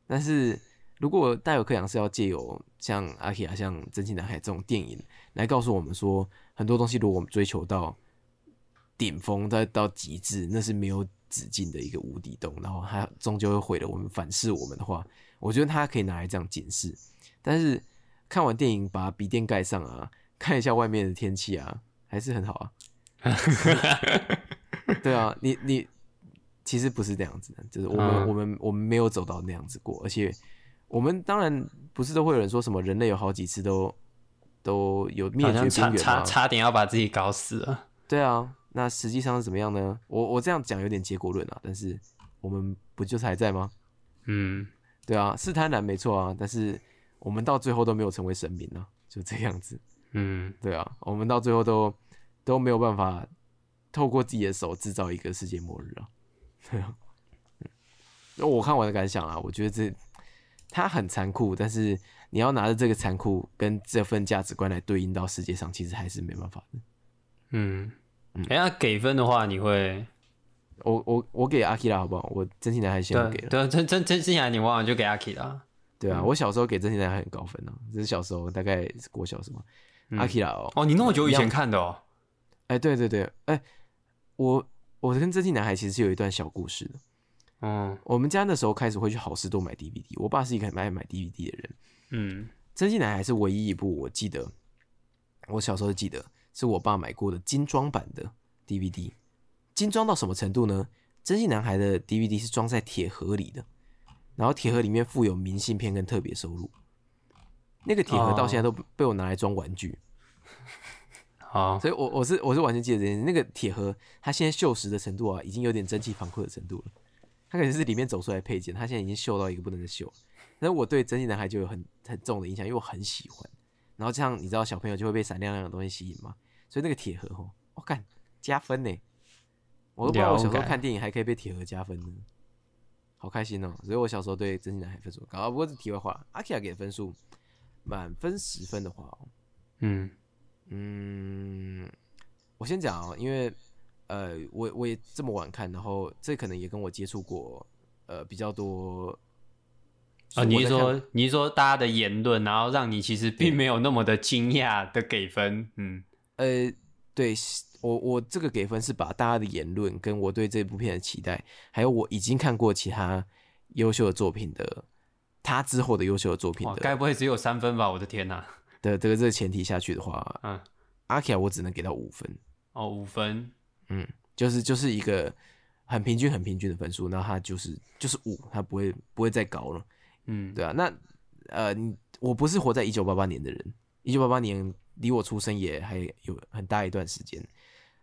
但是如果大有克洋是要借由像阿基亚、像真情男孩这种电影来告诉我们说，很多东西如果我们追求到顶峰，再到极致，那是没有止境的一个无底洞，然后它终究会毁了我们、反噬我们的话，我觉得他可以拿来这样解释。但是看完电影，把笔电盖上啊，看一下外面的天气啊，还是很好啊。对啊，你你其实不是这样子的，就是我们、嗯我们我们没有走到那样子过，而且我们当然不是都会有人说什么人类有好几次都都有灭绝边差差点要把自己搞死了。对啊，那实际上是怎么样呢？我我这样讲有点结果论啊，但是我们不就是还在吗？嗯，对啊，是贪婪没错啊，但是我们到最后都没有成为神明啊，就这样子。嗯，对啊，我们到最后都都没有办法透过自己的手制造一个世界末日啊。对啊，嗯，我看我的感想啊，我觉得这他很残酷，但是你要拿着这个残酷跟这份价值观来对应到世界上，其实还是没办法的。嗯，哎，那给分的话，你会？我我我给阿 K 啦，好不好？我真心男孩先给了。对，真真真心男孩你忘了就给阿 K 啦。对啊，我小时候给真心男孩很高分呢，这是小时候大概是国小什么阿 K 啦哦。哦，你那么久以前看的哦？哎，对对对，哎，我我跟真心男孩其实是有一段小故事的。嗯，我们家那时候开始会去好事多买 DVD，我爸是一个很爱买 DVD 的人。嗯，真心男孩是唯一一部我记得，我小时候记得是我爸买过的精装版的 DVD。精装到什么程度呢？真心男孩的 DVD 是装在铁盒里的，然后铁盒里面附有明信片跟特别收入。那个铁盒到现在都被我拿来装玩具。好，所以我我是我是完全记得这件事。那个铁盒它现在锈蚀的程度啊，已经有点蒸汽防库的程度了。它可能是里面走出来配件，它现在已经锈到一个不能再锈。但是我对蒸汽男孩就有很很重的影响，因为我很喜欢。然后这样你知道小朋友就会被闪亮亮的东西吸引嘛，所以那个铁盒哦，我干加分呢。我都不知道我小时候看电影还可以被铁盒加分呢，好开心哦！所以我小时候对真心男孩分数高。不过是题外话，阿 K 亚给的分数满分十分的话哦，嗯嗯，我先讲哦，因为呃，我我也这么晚看，然后这可能也跟我接触过呃比较多啊。你是说你是说大家的言论，然后让你其实并没有那么的惊讶的给分？嗯，呃，对。我我这个给分是把大家的言论跟我对这部片的期待，还有我已经看过其他优秀的作品的，他之后的优秀的作品的，该不会只有三分吧？我的天哪！的这个这个前提下去的话，嗯，阿 K 我只能给到五分。哦，五分，嗯，就是就是一个很平均很平均的分数，那他就是就是五，他不会不会再高了。嗯，对啊，那呃，我不是活在一九八八年的人，一九八八年离我出生也还有很大一段时间。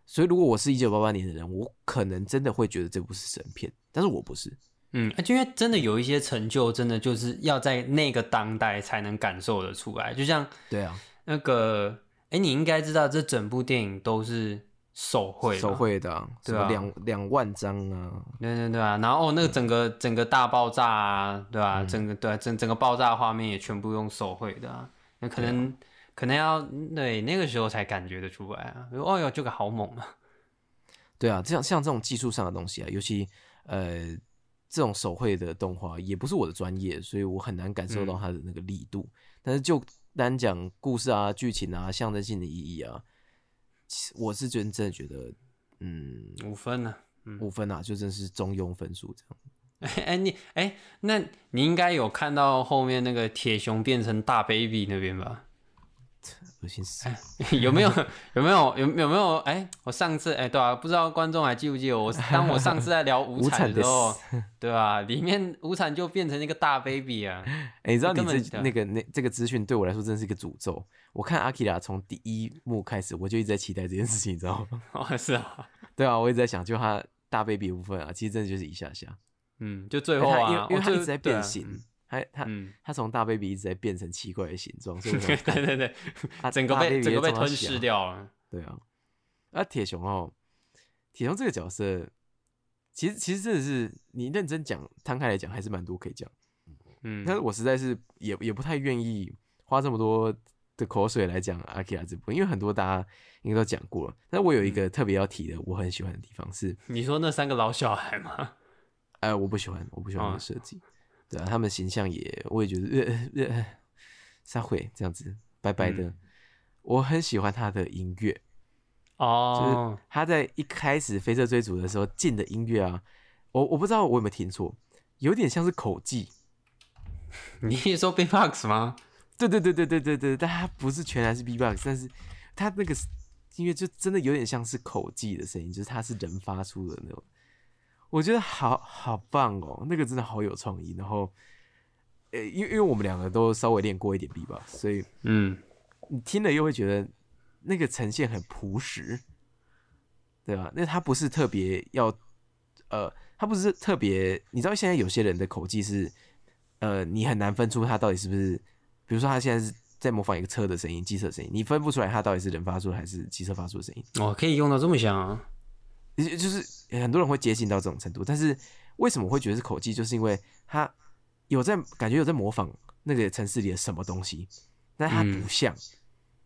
所以，如果我是一九八八年的人，我可能真的会觉得这部是神片，但是我不是。嗯，就因为真的有一些成就，真的就是要在那个当代才能感受得出来。就像对啊，那个，哎，你应该知道，这整部电影都是手绘，手绘的，对啊，两两万张啊，对对对啊。然后那个整个整个大爆炸啊，对吧？整个对整整个爆炸画面也全部用手绘的啊，那可能。可能要对那个时候才感觉得出来啊！哦哟，这个好猛啊！对啊，这样像这种技术上的东西啊，尤其呃这种手绘的动画，也不是我的专业，所以我很难感受到它的那个力度。但是就单讲故事啊、剧情啊、象征性的意义啊，我是真真的觉得，嗯，五分呢，五分啊，就真是中庸分数这样。哎，你哎，那你应该有看到后面那个铁熊变成大 baby 那边吧？恶心死！有没有有没有有有没有？哎，我上次哎，对啊，不知道观众还记不记得我？当我上次在聊无产的时候，对吧？里面无产就变成那个大 baby 啊！哎，你知道你这那个那这个资讯对我来说真是一个诅咒。我看阿基拉从第一幕开始，我就一直在期待这件事情，你知道吗？哦，是啊，对啊，我一直在想，就他大 baby 部分啊，其实真的就是一下下，嗯，就最后啊，因为因为他一直在变形。他他他从大 baby 一直在变成奇怪的形状，对对 对，他整个被整个被吞噬掉了。对啊，啊铁熊哦，铁熊这个角色，其实其实真的是你认真讲摊开来讲，还是蛮多可以讲。嗯，但是我实在是也也不太愿意花这么多的口水来讲阿基拉这部，因为很多大家应该都讲过了。但我有一个特别要提的，我很喜欢的地方是，你说那三个老小孩吗？哎，我不喜欢，我不喜欢设计。对啊，他们形象也，我也觉得呃呃，撒会这样子白白的。我很喜欢他的音乐哦，就是他在一开始飞车追逐的时候进的音乐啊，我我不知道我有没有听错，有点像是口技。你也说 B-box 吗？对对对对对对对，但他不是全然是 B-box，但是他那个音乐就真的有点像是口技的声音，就是他是人发出的那种。我觉得好好棒哦，那个真的好有创意。然后，呃，因为因为我们两个都稍微练过一点 B 吧，所以嗯，你听了又会觉得那个呈现很朴实，对吧？那他不是特别要，呃，他不是特别，你知道现在有些人的口技是，呃，你很难分出他到底是不是，比如说他现在是在模仿一个车的声音、机车的声音，你分不出来它到底是人发出的还是机车发出的声音。哦，可以用到这么像啊！就就是很多人会接近到这种程度，但是为什么会觉得是口技？就是因为他有在感觉有在模仿那个城市里的什么东西，但他不像，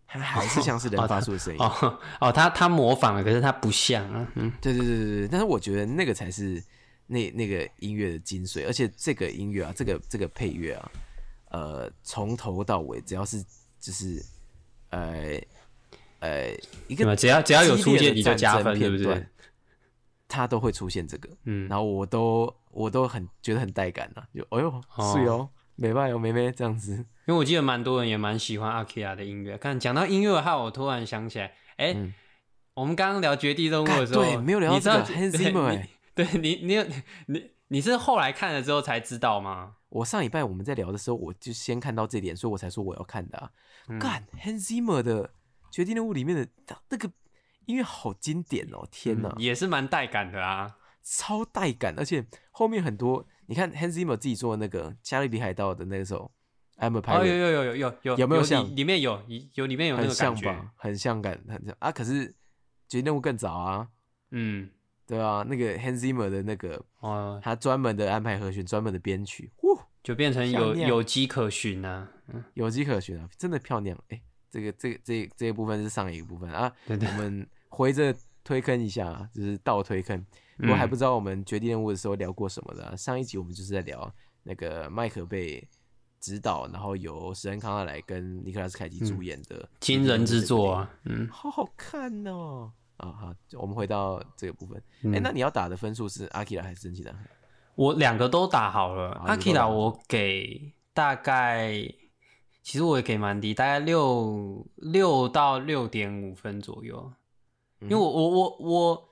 他还是像是人发出的声音。哦哦，他他模仿了，可是他不像啊。嗯，对对对对对。但是我觉得那个才是那那个音乐的精髓，而且这个音乐啊，这个这个配乐啊，呃，从头到尾只要是就是呃呃一个只要只要有出现你就加分，对不对？他都会出现这个，嗯，然后我都我都很觉得很带感呐，就哎呦是哦，美拜哦，妹妹这样子，因为我记得蛮多人也蛮喜欢阿 Kia 的音乐。看讲到音乐，的话，我突然想起来，哎，我们刚刚聊绝地动物的时候，对，没有聊到这个 Hans Zimmer，对你，你有你你是后来看了之后才知道吗？我上礼拜我们在聊的时候，我就先看到这点，所以我才说我要看的啊。干 Hans Zimmer 的绝地任务里面的那个。音乐好经典哦！天哪，也是蛮带感的啊，超带感，而且后面很多，你看 Hans Zimmer 自己做的那个《加勒比海盗》的那首《I'm a Pirate》，有有有有有有有没有像？里面有有里面有那个感觉，很像感，很像。啊！可是《绝地任务》更早啊，嗯，对啊，那个 Hans Zimmer 的那个，哦，他专门的安排和弦，专门的编曲，呼，就变成有有迹可循啊，有迹可循啊，真的漂亮！哎，这个这个这这一部分是上一个部分啊，对对，我们。回着推坑一下，就是倒推坑。如果还不知道我们绝地任务的时候聊过什么的，上一集我们就是在聊那个麦克被指导，然后由史恩康纳莱跟尼克拉斯凯奇主演的惊人之作啊，嗯，好好看哦。啊好，我们回到这个部分。哎，那你要打的分数是阿基拉还是真气男孩？我两个都打好了。阿基拉我给大概，其实我也给蛮低，大概六六到六点五分左右。因为我我我我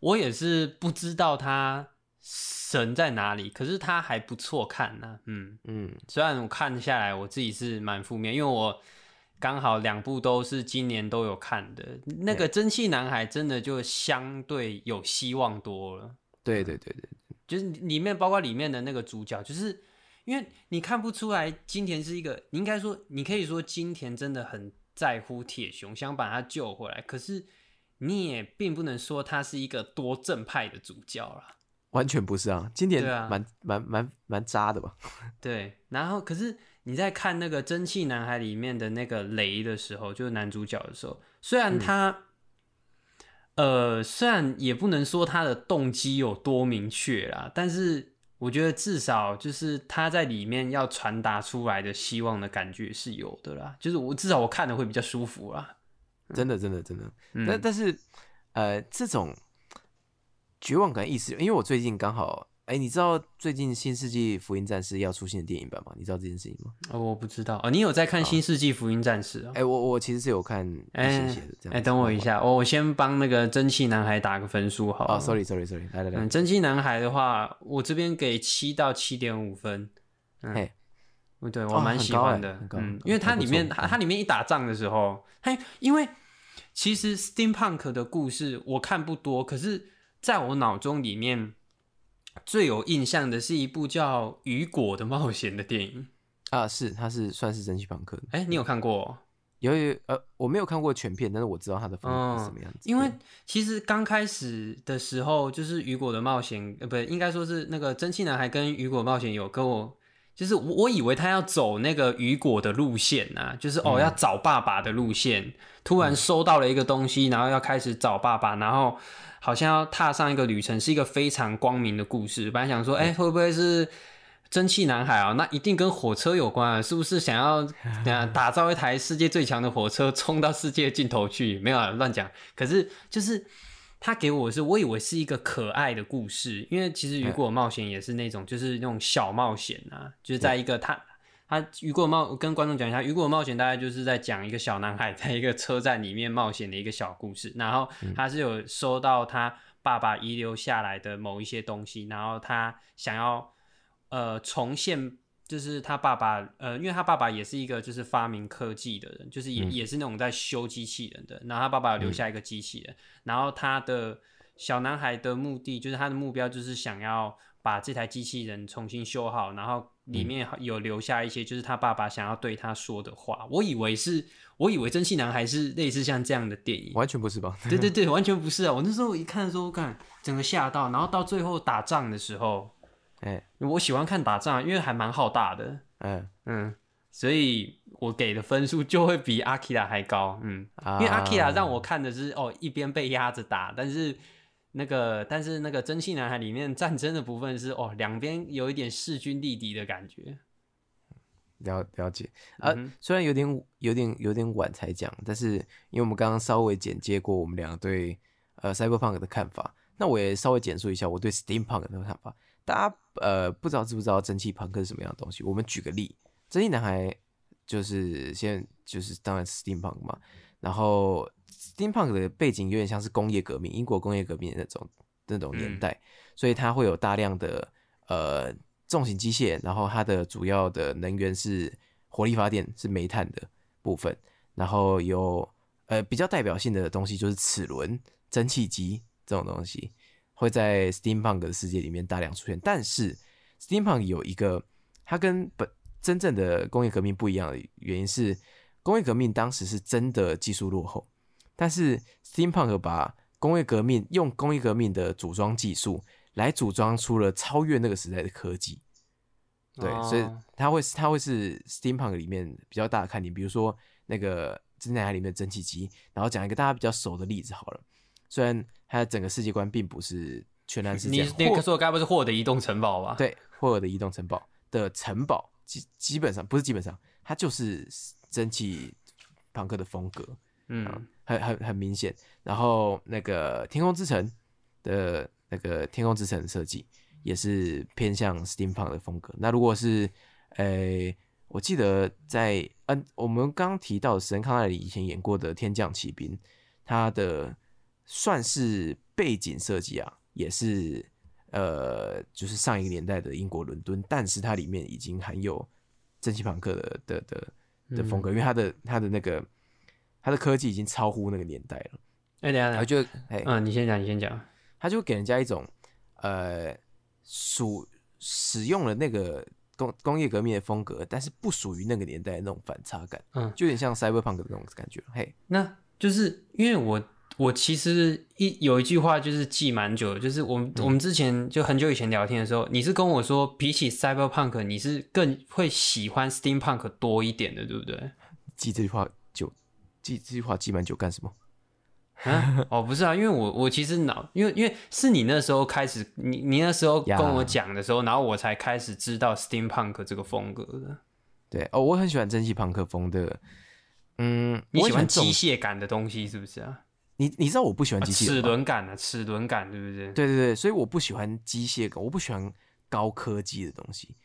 我也是不知道他神在哪里，可是他还不错看呢。嗯嗯，虽然我看下来我自己是蛮负面，因为我刚好两部都是今年都有看的。那个蒸汽男孩真的就相对有希望多了。对对对对，就是里面包括里面的那个主角，就是因为你看不出来金田是一个，你应该说你可以说金田真的很在乎铁熊，想把他救回来，可是。你也并不能说他是一个多正派的主教啦，完全不是啊，今年蛮蛮蛮蛮渣的吧？对，然后可是你在看那个《蒸汽男孩》里面的那个雷的时候，就是男主角的时候，虽然他，呃，虽然也不能说他的动机有多明确啦，但是我觉得至少就是他在里面要传达出来的希望的感觉是有的啦，就是我至少我看的会比较舒服啦。真的，真的，真的，但但是，呃，这种绝望感意识，因为我最近刚好，哎，你知道最近《新世纪福音战士》要出现的电影版吗？你知道这件事情吗？哦，我不知道哦，你有在看《新世纪福音战士》啊？哎，我我其实是有看。哎，等我一下，我我先帮那个蒸汽男孩打个分数，好。哦，sorry，sorry，sorry，来来来，蒸汽男孩的话，我这边给七到七点五分。嘿。对，我蛮喜欢的，嗯，因为它里面它它里面一打仗的时候，它因为其实 steampunk 的故事我看不多，可是在我脑中里面最有印象的是一部叫《雨果的冒险》的电影啊，是它是算是蒸汽朋克，哎，你有看过？由于呃，我没有看过全片，但是我知道它的风格是什么样子。因为其实刚开始的时候，就是《雨果的冒险》呃，不应该说是那个蒸汽男孩跟《雨果冒险》有跟我。就是我我以为他要走那个雨果的路线呐，就是哦要找爸爸的路线。突然收到了一个东西，然后要开始找爸爸，然后好像要踏上一个旅程，是一个非常光明的故事。本来想说，哎，会不会是蒸汽男孩啊？那一定跟火车有关啊？是不是想要 啊打造一台世界最强的火车，冲到世界尽头去？没有乱讲。可是就是。他给我是，我以为是一个可爱的故事，因为其实雨果冒险也是那种，就是那种小冒险啊，就是在一个他他雨果冒跟观众讲一下，雨果冒险大概就是在讲一个小男孩在一个车站里面冒险的一个小故事，然后他是有收到他爸爸遗留下来的某一些东西，然后他想要呃重现。就是他爸爸，呃，因为他爸爸也是一个就是发明科技的人，就是也也是那种在修机器人的。然后他爸爸留下一个机器人，然后他的小男孩的目的就是他的目标就是想要把这台机器人重新修好，然后里面有留下一些，就是他爸爸想要对他说的话。我以为是，我以为蒸汽男孩是类似像这样的电影，完全不是吧？对对 对，完全不是啊！我那时候一看的时候，看整个吓到，然后到最后打仗的时候，哎，我喜欢看打仗，因为还蛮浩大的，嗯嗯，所以我给的分数就会比阿基拉还高，嗯，因为阿基拉让我看的是哦，一边被压着打，但是。那个，但是那个蒸汽男孩里面战争的部分是哦，两边有一点势均力敌的感觉。了了解啊，虽然有点有点有点晚才讲，但是因为我们刚刚稍微简介过我们两个对呃 cyberpunk 的看法，那我也稍微简述一下我对 steampunk 的看法。大家呃不知道知不知道蒸汽朋克是什么样的东西？我们举个例，蒸汽男孩就是现在就是当然 steampunk 嘛，然后。Steampunk 的背景有点像是工业革命，英国工业革命那种那种年代，所以它会有大量的呃重型机械，然后它的主要的能源是火力发电，是煤炭的部分，然后有呃比较代表性的东西就是齿轮、蒸汽机这种东西会在 Steampunk 的世界里面大量出现。但是 Steampunk 有一个它跟本真正的工业革命不一样的原因是，工业革命当时是真的技术落后。但是 Steampunk 把工业革命用工业革命的组装技术来组装出了超越那个时代的科技，对，所以它会它会是 Steampunk 里面比较大的看点。比如说那个《真奈海》里面的蒸汽机，然后讲一个大家比较熟的例子好了。虽然它的整个世界观并不是全然是这样，你那个说该不是霍尔的移动城堡吧？对，霍尔的移动城堡的城堡基基本上不是基本上，它就是蒸汽朋克的风格，嗯。很很很明显，然后那个天空之城的那个天空之城设计也是偏向 steampunk 的风格。那如果是，诶，我记得在嗯，我们刚刚提到史恩康奈里以前演过的天降奇兵，他的算是背景设计啊，也是呃，就是上一个年代的英国伦敦，但是它里面已经含有蒸汽朋克的的的的风格，因为它的它的那个。它的科技已经超乎那个年代了。哎，等下，我觉得，哎，嗯，你先讲，你先讲。他就给人家一种，呃，属使用了那个工工业革命的风格，但是不属于那个年代的那种反差感。嗯，就有点像 cyberpunk 的那种感觉。嘿，那就是因为我我其实一有一句话就是记蛮久，就是我们我们之前就很久以前聊天的时候，你是跟我说比起 cyberpunk，你是更会喜欢 steampunk 多一点的，对不对？记这句话。记这句话记蛮久干什么？啊哦，不是啊，因为我我其实脑，因为因为是你那时候开始，你你那时候跟我讲的时候，然后我才开始知道 steampunk 这个风格的。对哦，我很喜欢蒸汽朋克风的。嗯，你喜欢机械感的东西是不是啊？你你知道我不喜欢机械齿轮感的齿轮感，对不对？对对对，所以我不喜欢机械感，我不喜欢高科技的东西。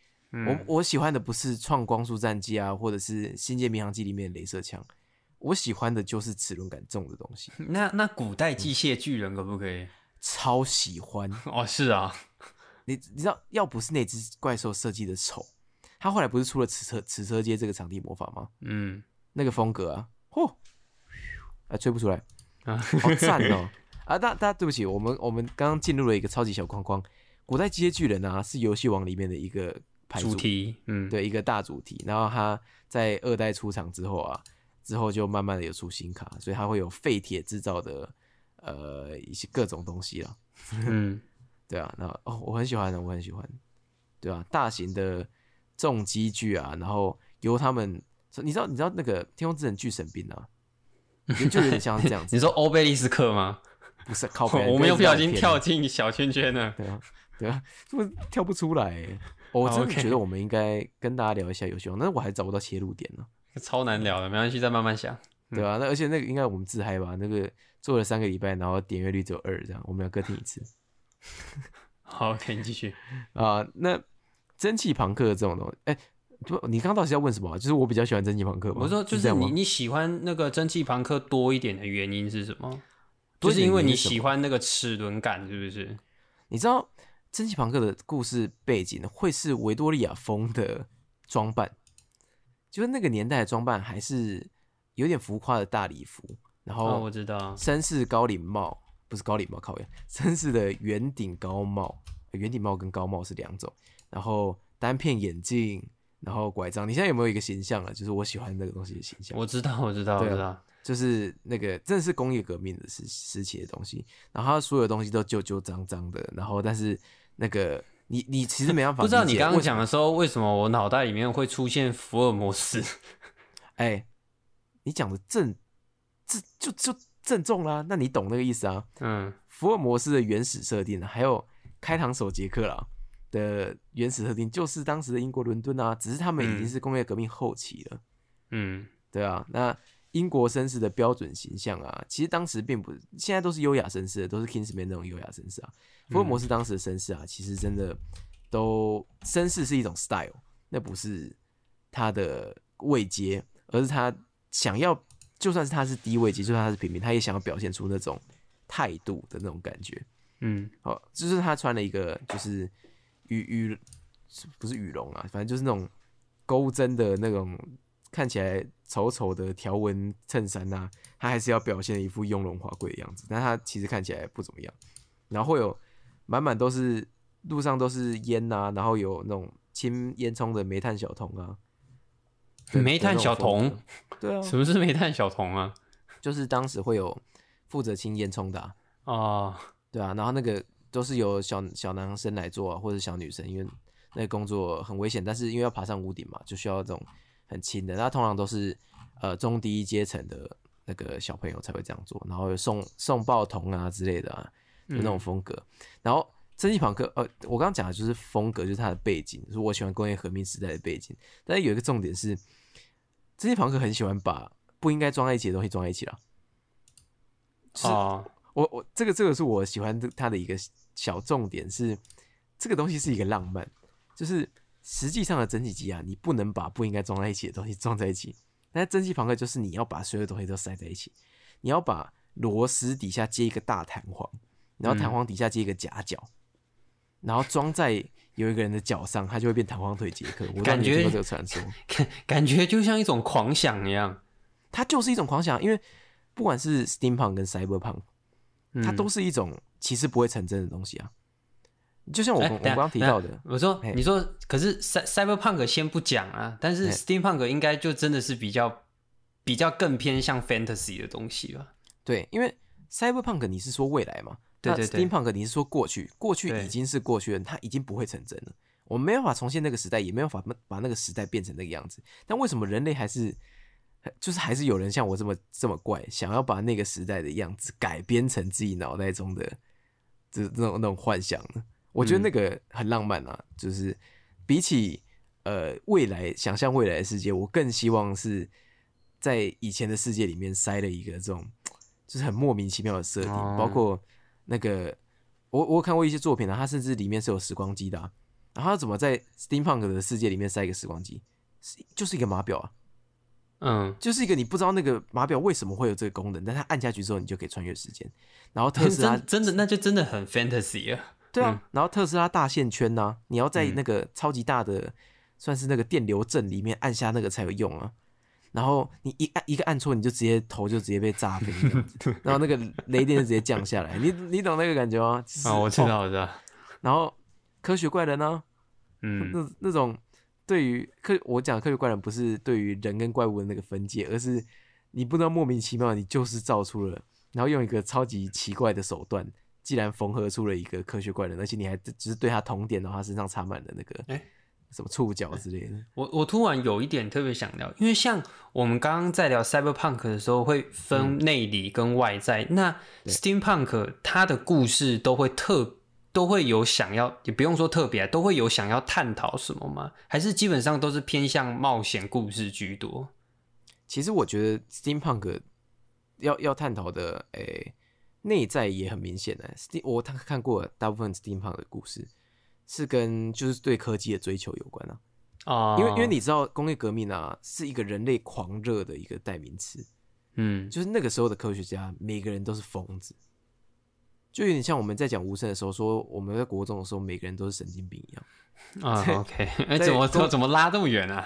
我我喜欢的不是创光速战机啊，或者是星界迷航机里面的镭射枪。我喜欢的就是齿轮感重的东西。那那古代机械巨人可不可以？超喜欢 哦，是啊。你你知道，要不是那只怪兽设计的丑，他后来不是出了磁车磁车街这个场地魔法吗？嗯，那个风格啊，嚯，啊吹不出来啊，好赞哦！啊，大大家对不起，我们我们刚刚进入了一个超级小框框。古代机械巨人啊，是游戏王里面的一个主题，嗯，对，一个大主题。然后他在二代出场之后啊。之后就慢慢的有出新卡，所以它会有废铁制造的呃一些各种东西了。嗯，对啊，那哦我很喜欢的，我很喜欢，对啊，大型的重机具啊，然后由他们，你知道你知道那个天空之城巨神兵啊，就有点像这样子。你说欧贝利斯克吗？不是，靠 我们又不小心跳进小圈圈了。对啊，对啊，不跳不出来。我真的觉得我们应该跟大家聊一下游戏王，但是我还找不到切入点呢。超难聊的，没关系，再慢慢想，对啊？那而且那个应该我们自嗨吧？那个做了三个礼拜，然后点阅率只有二，这样我们要各听一次。好，可以继续啊。那蒸汽朋克这种东西，哎，不，你刚刚到底要问什么？就是我比较喜欢蒸汽朋克。我说，就是你你喜欢那个蒸汽朋克多一点的原因是什么？就是因为你喜欢那个齿轮感，是不是？你知道蒸汽朋克的故事背景会是维多利亚风的装扮？就是那个年代的装扮还是有点浮夸的大礼服，然后我知道绅士高领帽不是高领帽，靠远绅士的圆顶高帽，圆顶帽跟高帽是两种，然后单片眼镜，然后拐杖。你现在有没有一个形象啊？就是我喜欢那个东西的形象。我知道，我知道，我知道，就是那个真的是工业革命的时时期的东西，然后它所有东西都旧旧脏脏的，然后但是那个你你其实没办法不知道你刚刚讲的时候，为什么我脑袋里面会出现福尔摩斯？哎，你讲的正这就就正中啦，那你懂那个意思啊？嗯，福尔摩斯的原始设定，还有开膛手杰克啦的原始特定，就是当时的英国伦敦啊，只是他们已经是工业革命后期了。嗯，对啊，那英国绅士的标准形象啊，其实当时并不，现在都是优雅绅士，都是 Kingsman 那种优雅绅士啊。福尔摩斯当时的绅士啊，其实真的都绅士是一种 style，那不是他的位阶。而是他想要，就算是他是低位级，就算他是平民，他也想要表现出那种态度的那种感觉。嗯，好，就是他穿了一个就是羽羽不是羽绒啊，反正就是那种钩针的那种看起来丑丑的条纹衬衫呐，他还是要表现一副雍容华贵的样子，但他其实看起来不怎么样。然后会有满满都是路上都是烟呐，然后有那种清烟囱的煤炭小童啊。煤炭小童，对啊，什么是煤炭小童啊？就是当时会有负责清烟囱的啊，对啊，然后那个都是由小小男生来做啊，或者小女生，因为那个工作很危险，但是因为要爬上屋顶嘛，就需要这种很轻的。那通常都是呃中低阶层的那个小朋友才会这样做，然后送送报童啊之类的，啊，就那种风格。然后蒸汽朋克，呃，我刚刚讲的就是风格，就是它的背景，是我喜欢工业革命时代的背景。但是有一个重点是。这些朋克很喜欢把不应该装在一起的东西装在一起了。哦，我我这个这个是我喜欢他的一个小重点是，这个东西是一个浪漫，就是实际上的蒸汽机啊，你不能把不应该装在一起的东西 装在一起。那蒸汽朋克就是你要把所有东西都塞在一起，你要把螺丝底下接一个大弹簧，然后弹簧底下接一个夹角，然后装在。有一个人的脚上，他就会变弹簧腿杰克。我感觉这个传说，感 感觉就像一种狂想一样。它就是一种狂想，因为不管是 steampunk 跟 cyberpunk，它都是一种其实不会成真的东西啊。就像我我刚刚提到的，我说你说，可是 cyberpunk 先不讲啊，但是 steampunk 应该就真的是比较比较更偏向 fantasy 的东西吧？对，因为 cyberpunk 你是说未来嘛？对对对，steampunk 你是说过去，过去已经是过去了，它已经不会成真了。我们没办法重现那个时代，也没有法把那个时代变成那个样子。但为什么人类还是，就是还是有人像我这么这么怪，想要把那个时代的样子改编成自己脑袋中的这这种那种幻想呢？我觉得那个很浪漫啊，就是比起呃未来想象未来的世界，我更希望是在以前的世界里面塞了一个这种就是很莫名其妙的设定，包括。那个，我我看过一些作品啊，它甚至里面是有时光机的，然后它怎么在 steampunk 的世界里面塞一个时光机？是就是一个码表啊，嗯，就是一个你不知道那个码表为什么会有这个功能，但它按下去之后，你就可以穿越时间。然后特斯拉真的那就真的很 fantasy 啊，对啊。然后特斯拉大线圈呢，你要在那个超级大的算是那个电流阵里面按下那个才有用啊。然后你一按一个按错，你就直接头就直接被炸飞，然后那个雷电就直接降下来。你你懂那个感觉吗？啊，我知道，我知道。然后科学怪人呢？嗯，那那种对于科我讲科学怪人不是对于人跟怪物的那个分界，而是你不知道莫名其妙你就是造出了，然后用一个超级奇怪的手段，既然缝合出了一个科学怪人，而且你还只是对他同点的话，身上插满了那个。什么触角之类的？我我突然有一点特别想聊，因为像我们刚刚在聊 cyberpunk 的时候，会分内里跟外在。那 steampunk 它的故事都会特都会有想要，也不用说特别，都会有想要探讨什么吗？还是基本上都是偏向冒险故事居多？其实我觉得 steampunk 要要探讨的，诶，内在也很明显的。steam 我看看过大部分 steampunk 的故事。是跟就是对科技的追求有关啊，啊，因为因为你知道工业革命啊是一个人类狂热的一个代名词，嗯，就是那个时候的科学家每个人都是疯子，就有点像我们在讲无声的时候说我们在国中的时候每个人都是神经病一样啊。OK，哎，怎么怎么拉这么远啊？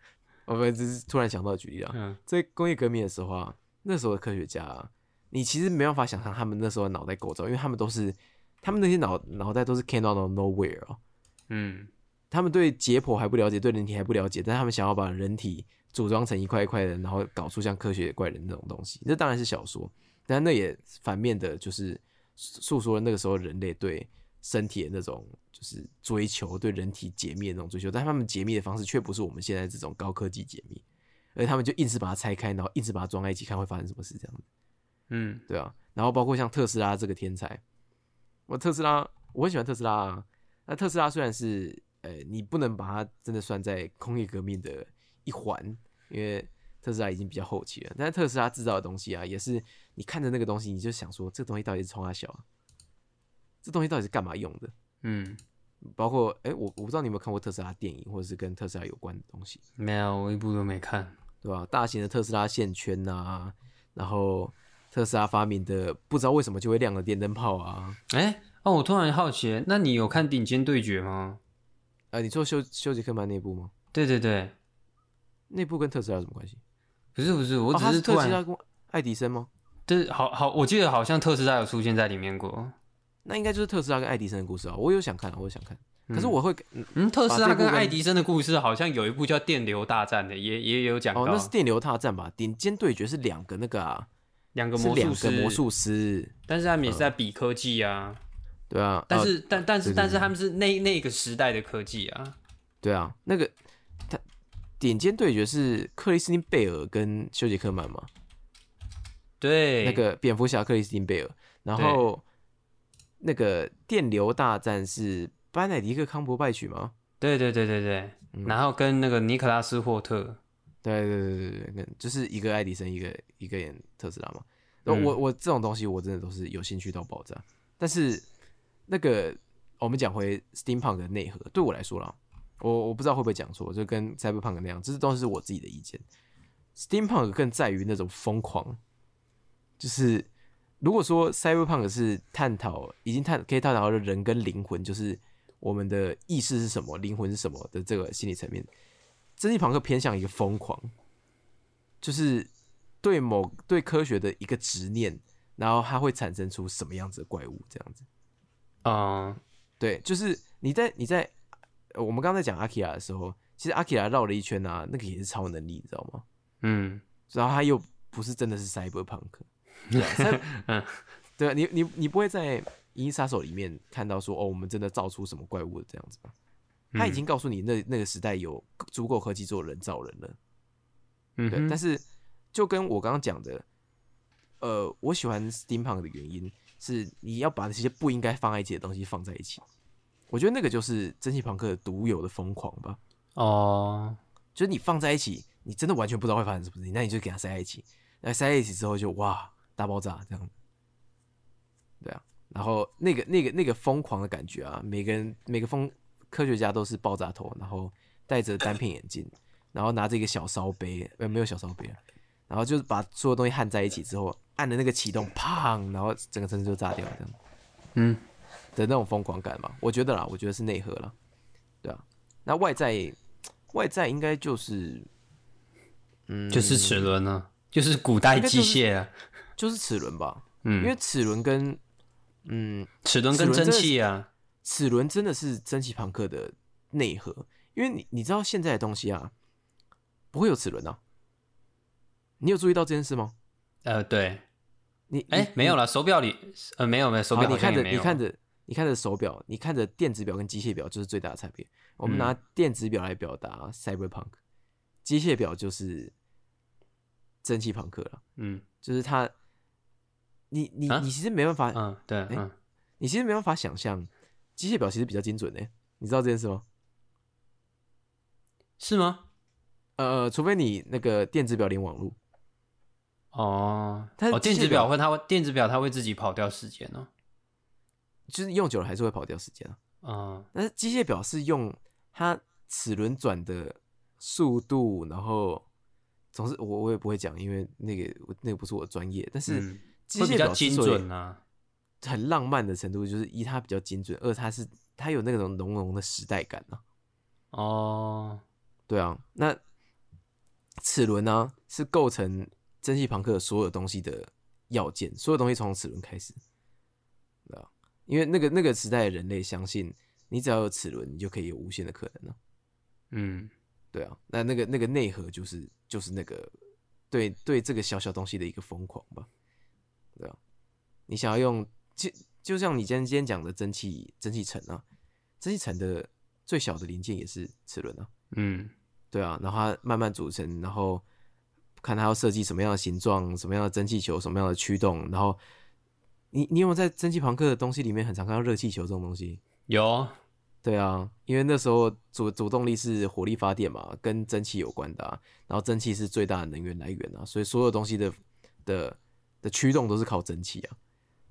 我们只是突然想到举例啊，嗯在工业革命的时候啊，那时候的科学家，你其实没办法想象他们那时候的脑袋构造，因为他们都是。他们那些脑脑袋都是 came out of nowhere 哦，嗯，他们对解剖还不了解，对人体还不了解，但他们想要把人体组装成一块一块的，然后搞出像科学怪人那种东西。这当然是小说，但那也反面的就是诉说了那个时候人类对身体的那种就是追求，对人体解密的那种追求。但他们解密的方式却不是我们现在这种高科技解密，而他们就硬是把它拆开，然后硬是把它装在一起，看会发生什么事这样子。嗯，对啊。然后包括像特斯拉这个天才，我特斯拉我很喜欢特斯拉啊。那特斯拉虽然是呃，你不能把它真的算在工业革命的一环，因为特斯拉已经比较后期了。但是特斯拉制造的东西啊，也是你看着那个东西，你就想说，这东西到底是冲它小？这东西到底是干嘛用的？嗯，包括哎，我我不知道你有没有看过特斯拉电影，或者是跟特斯拉有关的东西？没有，我一部都没看，对吧？大型的特斯拉线圈呐，然后特斯拉发明的不知道为什么就会亮的电灯泡啊。哎，哦，我突然好奇，那你有看《顶尖对决》吗？呃，你说休休杰克曼那部吗？对对对，那部跟特斯拉有什么关系？不是不是，我哦，只是特斯拉跟爱迪生吗？对，好好，我记得好像特斯拉有出现在里面过。那应该就是特斯拉跟爱迪生的故事啊。我有想看，我有想看，可是我会嗯嗯，特斯拉跟爱迪生的故事好像有一部叫《电流大战》的，也也有讲到。哦，那是电流大战吧？顶尖对决是两个那个啊，两个魔术师，个魔术师，但是他们也是在比科技啊。对啊。呃但是、但但是但是他们是那那个时代的科技啊。对啊，那个他顶尖对决是克里斯汀贝尔跟休杰克曼嘛？对，那个蝙蝠侠克里斯汀贝尔，然后那个电流大战是班乃迪克康伯拜曲吗？对对对对对，嗯然后跟那个尼克拉斯霍特，对对对对对，跟就是一个爱迪生，一个一个演特斯拉嘛。嗯我我这种东西我真的都是有兴趣到爆炸。但是那个我们讲回 steampunk 的内核，对我来说啦，我我不知道会不会讲错，就跟 cyberpunk 那样，这都是我自己的意见。steampunk 更在于那种疯狂，就是如果说 cyberpunk 是探讨已经探可以探讨的人跟灵魂，就是我们的意识是什么，灵魂是什么的这个心理层面，蒸汽朋克偏向一个疯狂，就是对某对科学的一个执念，然后它会产生出什么样子的怪物这样子。嗯，对，就是你在你在呃我们刚才讲阿基拉的时候，其实阿基拉绕了一圈啊，那个也是超能力，你知道吗？嗯然后他又不是真的是 cyberpunk，对啊嗯对啊，你你你不会在《银翼杀手》里面看到说哦，我们真的造出什么怪物的这样子吧？他已经告诉你那那个时代有足够科技做人造人了，嗯对但是就跟我刚刚讲的，呃，我喜欢 steampunk 的原因是你要把这些不应该放在一起的东西放在一起，我觉得那个就是蒸汽朋克独有的疯狂吧。哦，就是你放在一起，你真的完全不知道会发生什么事情，那你就给它塞在一起，那塞在一起之后就哇大爆炸这样，对啊，然后那个那个那个疯狂的感觉啊，每个人每个疯科学家都是爆炸头，然后戴着单片眼镜，然后拿着一个小烧杯，呃没有小烧杯啊，然后就是把所有东西焊在一起之后，按的那个启动，砰，然后整个城市就炸掉这样。嗯的那种疯狂感嘛，我觉得啦，我觉得是内核啦，对啊，那外在外在应该就是。嗯，就是齿轮啊，就是古代机械啊，就是齿轮吧，嗯，因为齿轮跟嗯，齿轮跟蒸汽啊，齿轮真的是蒸汽朋克的内核，因为你你知道现在的东西啊，不会有齿轮啊，你有注意到这件事吗？呃，对，你哎，没有了，手表里，呃，没有没有，手好，表你看着你看着你看着手表，你看着电子表跟机械表就是最大的差别。我们嗯拿电子表来表达 cyberpunk，机械表就是蒸汽朋克了，嗯就是它，你你啊你其实没办法嗯，对，嗯，你其实没办法想象，机械表其实比较精准的，你知道这件事吗？是吗？呃，除非你那个电子表连网络，哦，哦，它电子表表会它会电子表它会自己跑掉时间哦，就是用久了还是会跑掉时间啊。嗯但是机械表是用它齿轮转的速度，然后总是我我也不会讲，因为那个那个不是我的专业。但是嗯，机械表之所以准啊，很浪漫的程度，就是一它比较精准，二它是它有那种浓浓的时代感啊。哦，对啊，那齿轮呢是构成蒸汽朋克所有东西的要件，所有东西从齿轮开始，对啊，因为那个那个时代的人类相信你只要有齿轮，你就可以有无限的可能了。嗯，对啊，那那个那个内核就是就是那个对对这个小小东西的一个疯狂吧，对啊，你想要用就就像你今天今天讲的蒸汽蒸汽层啊，蒸汽层的最小的零件也是齿轮啊，嗯，对啊，然后它慢慢组成，然后看它要设计什么样的形状、什么样的蒸汽球、什么样的驱动，然后你你有没有在蒸汽朋克的东西里面很常看到热气球这种东西？有，对啊，因为那时候主主动力是火力发电嘛，跟蒸汽有关的、啊，然后蒸汽是最大的能源来源啊，所以所有东西的的的驱动都是靠蒸汽啊，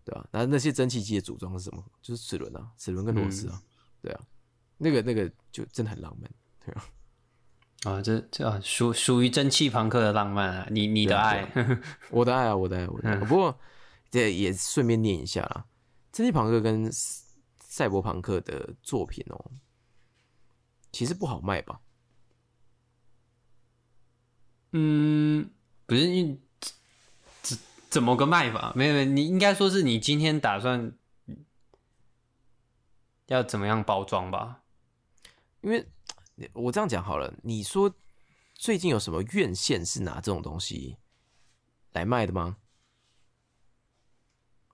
对啊，那那些蒸汽机的组装是什么？就是齿轮啊，齿轮跟螺丝啊，对啊，那个那个就真的很浪漫，对啊，啊，这这啊属属于蒸汽朋克的浪漫啊，你你的爱，我的爱啊，我的爱，我的爱。不过这也顺便念一下啦，蒸汽朋克跟赛博朋克的作品哦，其实不好卖吧？嗯，不是你怎怎么个卖法？没有，没有，你应该说是你今天打算要怎么样包装吧？因为我这样讲好了，你说最近有什么院线是拿这种东西来卖的吗？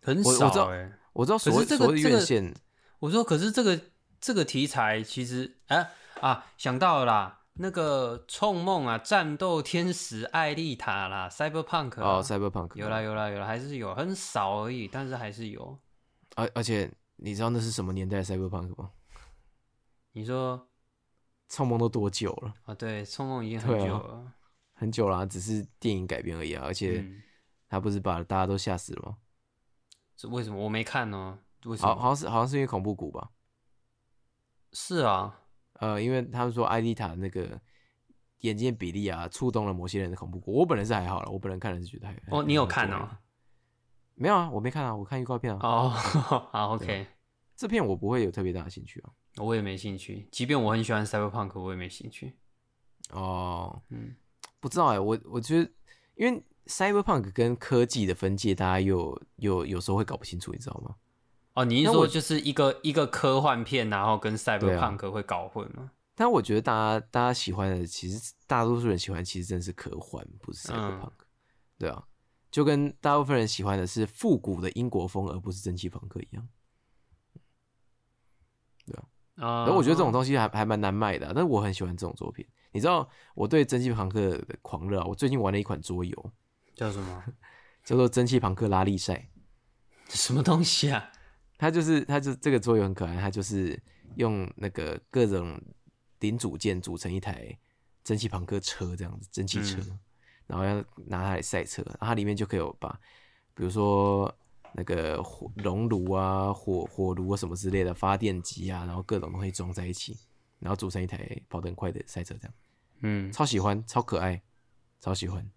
很我我知道少哎、我知道所是这个院线，我说，可是这个这个题材其实，哎、啊，想到了啦，那个《冲梦》啊，《战斗天使艾丽塔》啦，《Cyberpunk》啊哦，Cyberpunk 有啦有啦有啦，还是有，很少而已，但是还是有。而而且你知道那是什么年代的 Cyberpunk 吗？你说创梦都多久了？啊，对，《冲梦》已经很久了，很久啦、只是电影改编而已啊，而且嗯，他不是把大家都吓死了吗？这为什么我没看呢？为什好，么？好像是好像是因为恐怖谷吧？是啊，呃，因为他们说艾丽塔那个眼睛的比例啊，触动了某些人的恐怖谷。我本人是还好了，我本人看了是觉得还哦，你有看？还哦？没有啊，我没看啊，我看预告片啊。哦，好，OK，这片我不会有特别大的兴趣啊。我也没兴趣，即便我很喜欢 Cyberpunk，我也没兴趣。哦，嗯，不知道哎、我我觉得，因为 cyberpunk 跟科技的分界，大家又又有时候会搞不清楚，你知道吗？哦，你是说就是一个一个科幻片，然后跟 Cyberpunk 会搞混吗？但我觉得大家大家喜欢的，其实大多数人喜欢，其实真的是科幻，不是 cyberpunk，、对啊，就跟大部分人喜欢的是复古的英国风，而不是蒸汽朋克一样。对啊然后我觉得这种东西还还蛮难卖的啊、但是我很喜欢这种作品。你知道我对蒸汽朋克的狂热啊，我最近玩了一款桌游，叫什么？叫做《蒸汽朋克拉力赛》。什么东西啊？它就是它就这个桌游很可爱，它就是用那个各种零组件组成一台蒸汽朋克车这样子，蒸汽车，然后要拿它来赛车，然后它里面就可以有把，比如说那个火熔炉啊、火火炉啊什么之类的发电机啊，然后各种东西装在一起，然后组成一台跑得很快的赛车这样，嗯，超喜欢，超可爱，超喜欢，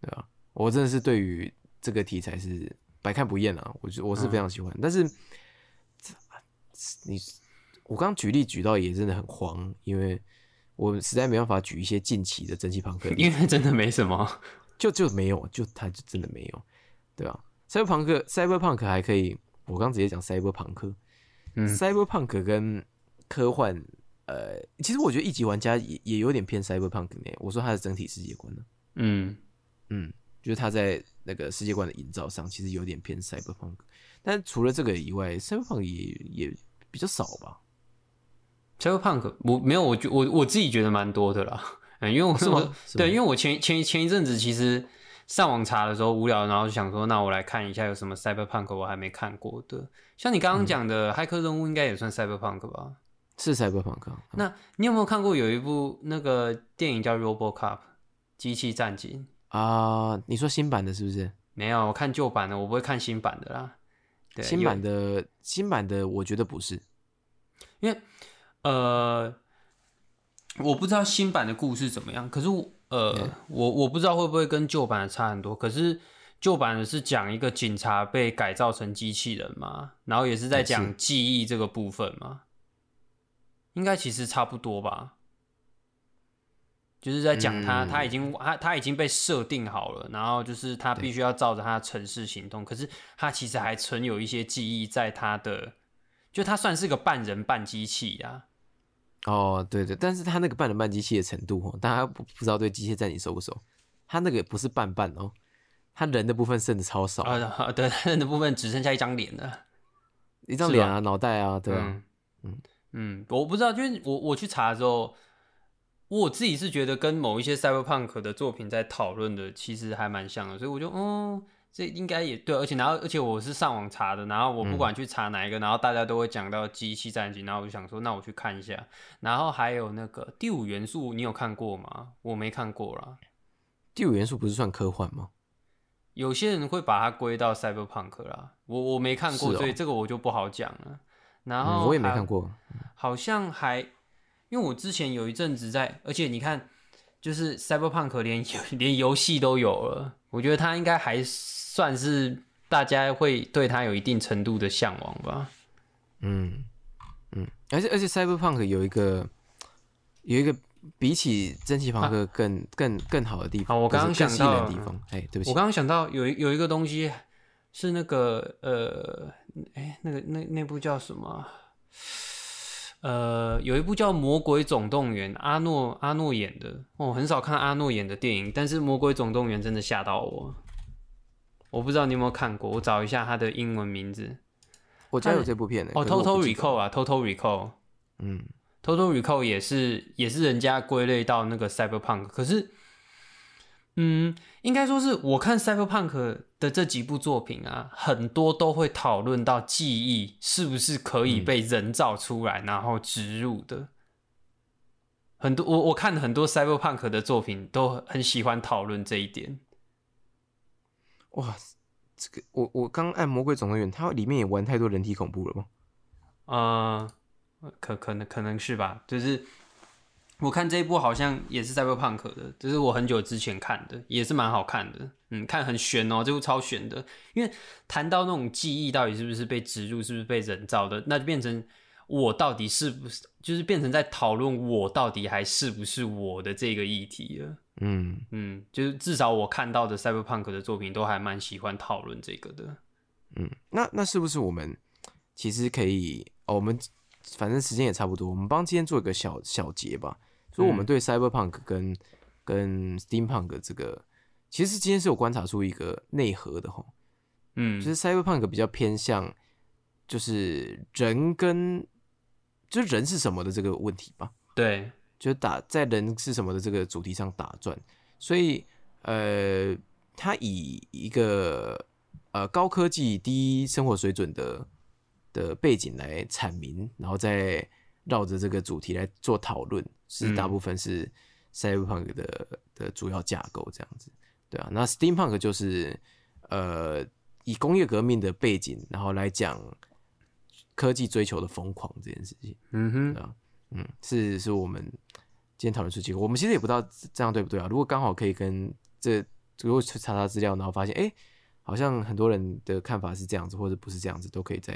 对吧、我真的是对于这个题材是百看不厌啊，我觉我是非常喜欢，但是这你我刚举例举到也真的很慌，因为我实在没办法举一些近期的蒸汽朋克，因为真的没什么。就就没有，就它就真的没有，对吧？Cyberpunk Cyberpunk 还可以，我刚直接讲 Cyberpunk，嗯 Cyberpunk 跟科幻，呃，其实我觉得一级玩家也也有点偏 Cyberpunk 呢。我说它的整体世界观呢，嗯，嗯，就是他在那个世界观的营造上，其实有点偏 Cyberpunk。但除了这个以外，Cyberpunk 也也比较少吧？Cyberpunk 我没有，我觉我我自己觉得蛮多的啦。嗯，因为我是我 对，因为我前前前一阵子其实上网查的时候无聊，然后就想说，那我来看一下有什么 Cyberpunk 我还没看过的。像你刚刚讲的《骇客任务》，应该也算 Cyberpunk 吧？是 Cyberpunk 啊。那你有没有看过有一部那个电影叫《RoboCop》机器战警？啊、你说新版的是不是？没有，我看旧版的，我不会看新版的啦。对，新版的新版的，我觉得不是。因为呃，我不知道新版的故事怎么样，可是我呃，我我不知道会不会跟旧版的差很多。可是旧版的是讲一个警察被改造成机器人嘛，然后也是在讲记忆这个部分嘛，应该其实差不多吧。就是在讲他，嗯他已经他他已经被设定好了，然后就是他必须要照着他的城市行动，可是他其实还存有一些记忆在他的就他算是个半人半机器呀。哦，对对，但是他那个半人半机器的程度哦，大家不不知道对机械战警熟不熟？他那个不是半半哦，他人的部分剩的超少。啊，对，人的部分只剩下一张脸了，一张脸啊，脑袋啊，对啊，嗯。嗯，我不知道，就是我我去查的时候，我自己是觉得跟某一些 cyberpunk 的作品在讨论的，其实还蛮像的，所以我就嗯。这应该也对，而且然后而且我是上网查的，然后我不管去查哪一个，然后大家都会讲到机器战警，然后我就想说，那我去看一下。然后还有那个第五元素，你有看过吗？我没看过啦。第五元素不是算科幻吗？有些人会把它归到 cyberpunk 啦，我我没看过，所以这个我就不好讲了。然后我也没看过，好像还因为我之前有一阵子在，而且你看，就是 cyberpunk 连 连游戏都有了，我觉得它应该还。算是大家会对他有一定程度的向往吧。嗯嗯，而且而且，Cyberpunk 有一个有一个比起蒸汽朋克更更更好的地方。我刚刚想到地方，哎，对不起，我刚刚想到有有一个东西是那个呃，哎，那个那那部叫什么？呃，有一部叫《魔鬼总动员》，阿诺阿诺演的。哦，很少看阿诺演的电影，但是《魔鬼总动员》真的吓到我。我不知道你有没有看过，我找一下他的英文名字。我家有这部片的哦，Total Recall 啊，Total Recall。嗯，Total Recall 也是也是人家归类到那个 Cyberpunk，可是，嗯，应该说是我看 Cyberpunk 的这几部作品啊，很多都会讨论到记忆是不是可以被人造出来，然后植入的。很多我我看很多 Cyberpunk 的作品都很喜欢讨论这一点。哇，这个我我刚按《魔鬼总动员》，它里面也玩太多人体恐怖了吗？啊，可可能可能是吧。就是我看这一部好像也是 Cyberpunk 的，就是我很久之前看的，也是蛮好看的。嗯，看很悬哦，这部超悬的。因为谈到那种记忆到底是不是被植入，是不是被人造的，那就变成我到底是不是，就是变成在讨论我到底还是不是我的这个议题了。嗯嗯，就是至少我看到的 Cyberpunk 的作品都还蛮喜欢讨论这个的。嗯，那那是不是我们其实可以哦？我们反正时间也差不多，我们帮今天做一个小小结吧。所以我们对 Cyberpunk 跟跟 Steampunk 这个，其实今天是有观察出一个内核的哈。嗯，就是 Cyberpunk 比较偏向就是人跟就是人是什么的这个问题吧。对。就打在人是什么的这个主题上打转，所以呃，他以一个呃高科技、低生活水准的的背景来阐明，然后再绕着这个主题来做讨论，是大部分是 Cyberpunk 的的主要架构这样子，对啊。那 Steampunk 就是呃以工业革命的背景，然后来讲科技追求的疯狂这件事情，嗯哼，啊。嗯，是是我们今天讨论出结果。我们其实也不知道这样对不对啊？如果刚好可以跟这如果去查查资料，然后发现哎，好像很多人的看法是这样子，或者不是这样子，都可以再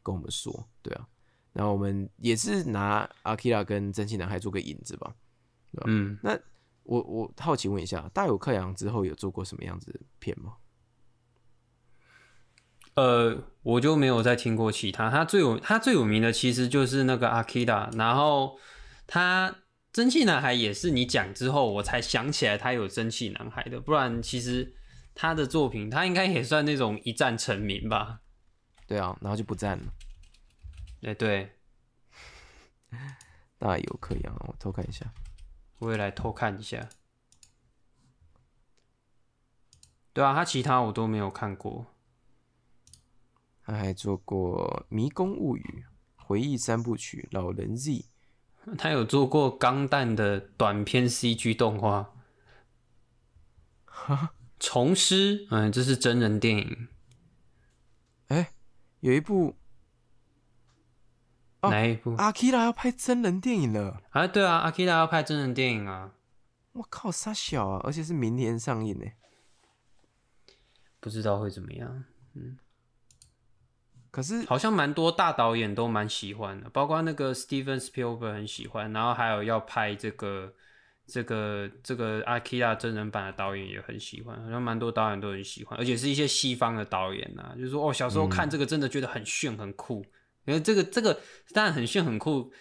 跟我们说，对啊。然后我们也是拿阿基拉跟蒸汽男孩做个引子吧，嗯。那我我好奇问一下，大有克洋之后有做过什么样子的片吗？呃，我就没有再听过其他。他最有他最有名的其实就是那个阿基拉，然后他蒸汽男孩也是你讲之后我才想起来他有蒸汽男孩的，不然其实他的作品他应该也算那种一战成名吧？对啊，然后就不战了。哎，对，大有克洋，我偷看一下，我也来偷看一下。对啊，他其他我都没有看过。他还做过《迷宫物语》《回忆三部曲》《老人 Z 》，他有做过《钢弹》的短片 CG 动画。哈虫师，嗯，这是真人电影。哎，有一部，哪一部？阿基拉要拍真人电影了。啊，对啊，阿基拉要拍真人电影啊。我靠，傻小啊！而且是明年上映呢。不知道会怎么样，嗯。可是好像蛮多大导演都蛮喜欢的，包括那个 Steven Spielberg 很喜欢，然后还有要拍这个这个这个阿基拉真人版的导演也很喜欢，好像蛮多导演都很喜欢，而且是一些西方的导演呐，就是说哦，小时候看这个真的觉得很炫很酷，因为这个这个当然很炫很酷，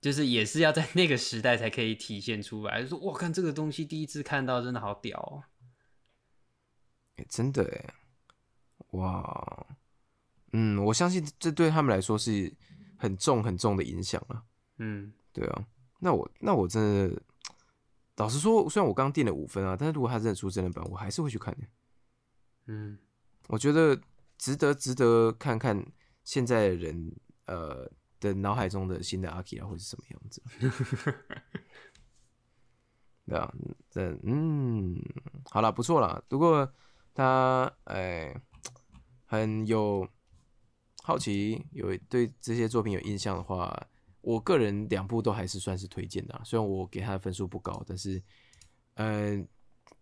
就是也是要在那个时代才可以体现出来。说我看这个东西第一次看到，真的好屌哦！哎，真的哎，哇，嗯，我相信这对他们来说是很重很重的影响啊。嗯，对啊，那我那我真的老实说，虽然我刚定了五分啊，但是如果他真的出真人版，我还是会去看的。嗯，我觉得值得值得看看现在的人呃的脑海中的新的阿基拉会是什么样子。对啊，这嗯，好了，不错了。如果他哎很有好奇，有对这些作品有印象的话，我个人两部都还是算是推荐的。虽然我给他的分数不高，但是嗯，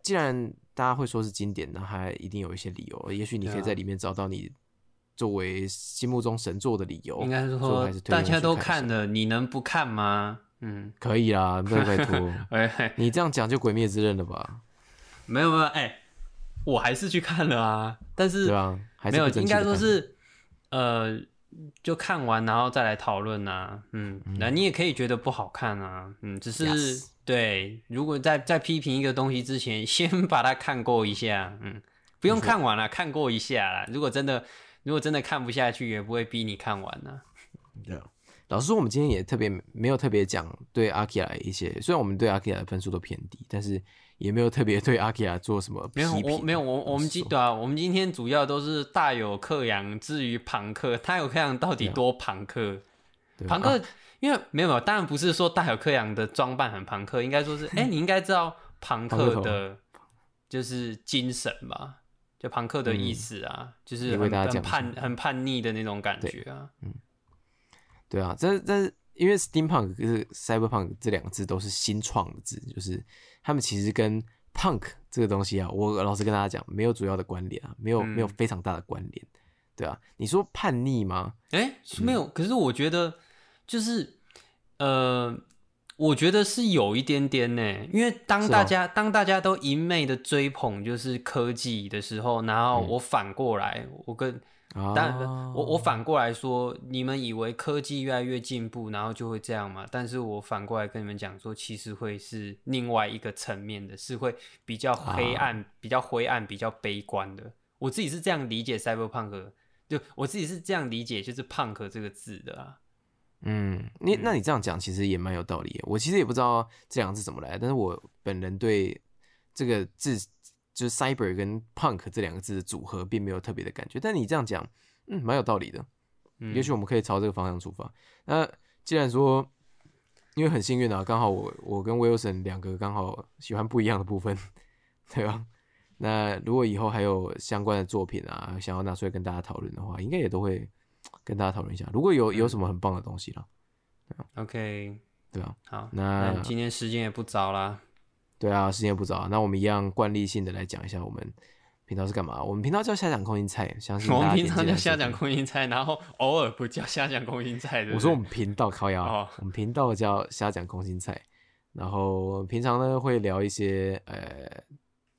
既然大家会说是经典，那还一定有一些理由。也许你可以在里面找到你作为心目中神作的理由。应该是说大家都看了，你能不看吗？嗯，可以啦，拜拜托。哎，你这样讲就《鬼灭之刃》了吧？没有没有，哎，我还是去看了啊。但是对啊，没有，应该说是呃，就看完然后再来讨论啊。嗯，那你也可以觉得不好看啊。嗯，只是对，如果在在批评一个东西之前，先把它看过一下。嗯，不用看完了，看过一下啦。如果真的如果真的看不下去，也不会逼你看完呢。对。老实说，我们今天也特别没有特别讲对阿基拉一些，虽然我们对阿基拉的分数都偏低，但是也没有特别对阿基拉做什么没有，我没有，我我们今对啊，我们今天主要都是大有克洋，至于庞克，他有克洋到底多庞克？庞克，因为没有没有，当然不是说大有克洋的装扮很庞克，应该说是，哎，你应该知道庞克的，就是精神吧？就朋克的意思啊，就是很很叛很叛逆的那种感觉啊，嗯。对啊，这这因为 steampunk 是 cyberpunk 这两个字都是新创的字，就是他们其实跟 punk 这个东西啊，我老实跟大家讲，没有主要的关联啊，没有没有非常大的关联，对啊，你说叛逆吗？哎，没有，可是我觉得就是呃，我觉得是有一点点呢，因为当大家当大家都一昧的追捧就是科技的时候，然后我反过来，我跟但我我反过来说，你们以为科技越来越进步，然后就会这样嘛？但是我反过来跟你们讲说，其实会是另外一个层面的，是会比较黑暗、比较灰暗、比较悲观的。我自己是这样理解 cyberpunk，就我自己是这样理解，就是 punk 这个字的啊。嗯，你那你这样讲其实也蛮有道理。我其实也不知道这两个字怎么来，但是我本人对这个字。就是 cyber 跟 punk 这两个字的组合，并没有特别的感觉。但你这样讲，嗯，蛮有道理的。嗯，也许我们可以朝这个方向出发。那既然说，因为很幸运啊，刚好我我跟 Wilson 两个刚好喜欢不一样的部分，对吧？那如果以后还有相关的作品啊，想要拿出来跟大家讨论的话，应该也都会跟大家讨论一下。如果有有什么很棒的东西了，OK，对啊，好，那今天时间也不早啦。对啊，时间也不早，那我们一样惯例性的来讲一下我们频道是干嘛。我们频道叫下讲空心菜，相信 我们平常叫下讲空心菜，然后偶尔不叫下讲空心菜的。我说我们频道靠腰，我们频道叫下讲空心菜，然后平常呢会聊一些呃，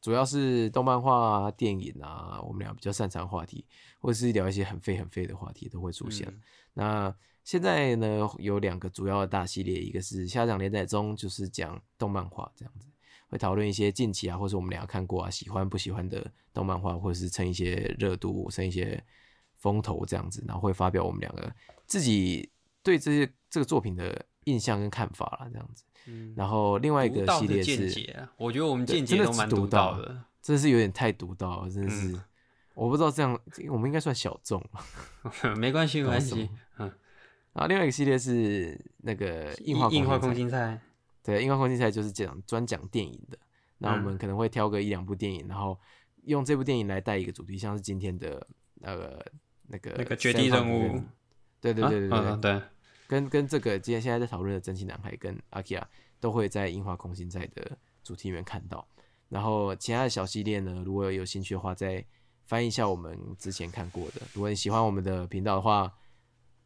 主要是动漫画啊、电影啊，我们俩比较擅长话题，或者是聊一些很废很废的话题都会出现。那现在呢有两个主要的大系列，一个是虾讲连载中，就是讲动漫画这样子。会讨论一些近期啊，或是我们俩看过啊，喜欢不喜欢的动漫画，或者是蹭一些热度、蹭一些风头这样子，然后会发表我们两个自己对这些这个作品的印象跟看法啦，这样子。嗯。然后另外一个系列是，我觉得我们见解都蛮独到的，真的是有点太独到了，真的是，我不知道这样，我们应该算小众 没关系，没关系。嗯。然后另外一个系列是那个硬化硬化空心菜。对，硬化空心菜就是讲专讲电影的，那我们可能会挑个一两部电影，然后用这部电影来带一个主题，像是今天的那个那个那个绝地任务，对对对对对对，跟跟这个今天现在在讨论的真心男孩跟阿基亚都会在樱花空心菜的主题里面看到，然后其他的小系列呢，如果有兴趣的话，再翻一下我们之前看过的。如果你喜欢我们的频道的话，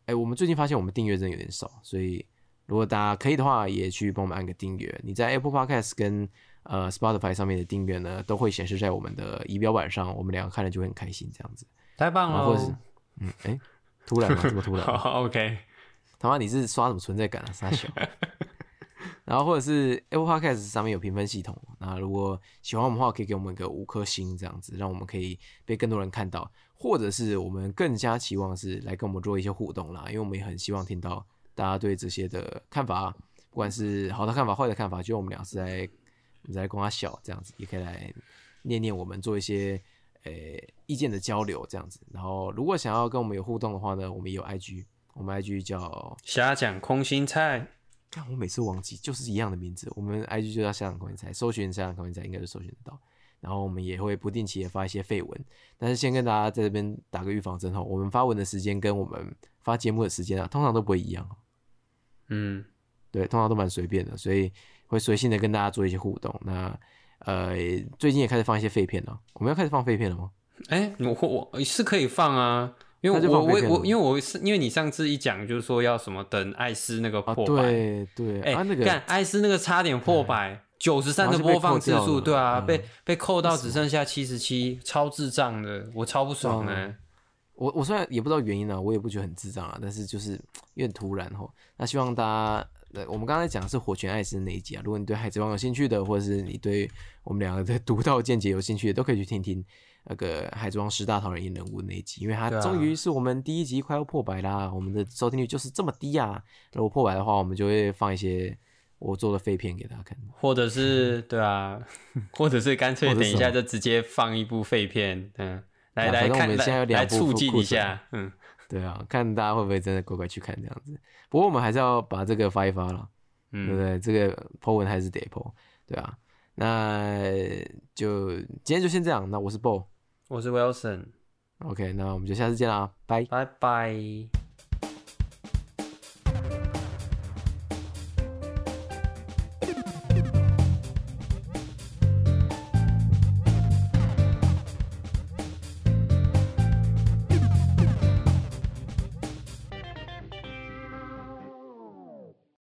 哎，我们最近发现我们订阅真的有点少，所以。如果大家可以的话，也去帮我们按个订阅。你在 Apple Podcast 跟呃 Spotify 上面的订阅呢，都会显示在我们的仪表板上。我们两个看了就会很开心，这样子。太棒了！或者是，嗯，哎，突然吗？这么突然？好，OK。他妈，你是刷什么存在感啊？傻小。然后或者是 Apple Podcast 上面有评分系统，那如果喜欢我们的话，可以给我们一个五颗星，这样子，让我们可以被更多人看到。或者是我们更加期望是来跟我们做一些互动啦，因为我们也很希望听到大家对这些的看法，不管是好的看法、坏的看法，就我们俩是在在跟他笑这样子，也可以来念念我们做一些呃意见的交流这样子。然后如果想要跟我们有互动的话呢，我们也有 IG，我们 IG 叫瞎讲空心菜。看我每次忘记，就是一样的名字。我们 IG 就叫瞎讲空心菜，搜寻瞎讲空心菜应该就搜寻得到。然后我们也会不定期的发一些废文，但是先跟大家在这边打个预防针哈，我们发文的时间跟我们发节目的时间啊，通常都不会一样。嗯，对，通常都蛮随便的，所以会随性的跟大家做一些互动。那呃，最近也开始放一些废片了，我们要开始放废片了吗？哎，我我是可以放啊。因为我我我因为我是因为你上次一讲就是说要什么等艾斯那个破百，对对，哎那个干艾斯那个差点破百，九十三的播放次数，对啊，被被扣到只剩下七十七，超智障的，我超不爽的。我我虽然也不知道原因啊，我也不觉得很智障啊，但是就是有点突然吼。那希望大家，呃，我们刚才讲的是火拳艾斯那一集啊，如果你对海贼王有兴趣的，或者是你对我们两个的 独到见解有兴趣的，都可以去听听。那个海贼王十大讨人厌人物那一集，因为它终于是我们第一集快要破百啦，我们的收听率就是这么低啊！如果破百的话，我们就会放一些我做的废片给大家看，或者是 对啊，或者是干脆等一下就直接放一部废片，嗯，来来看，来促进一下，嗯，对啊，看大家会不会真的乖乖去看这样子。不过我们还是要把这个发一发了，嗯对不对？这个 po 文还是得 po，对啊。那就今天就先这样，那我是 Bo。我是 Wilson，OK，那我们就下次见啦，拜拜拜。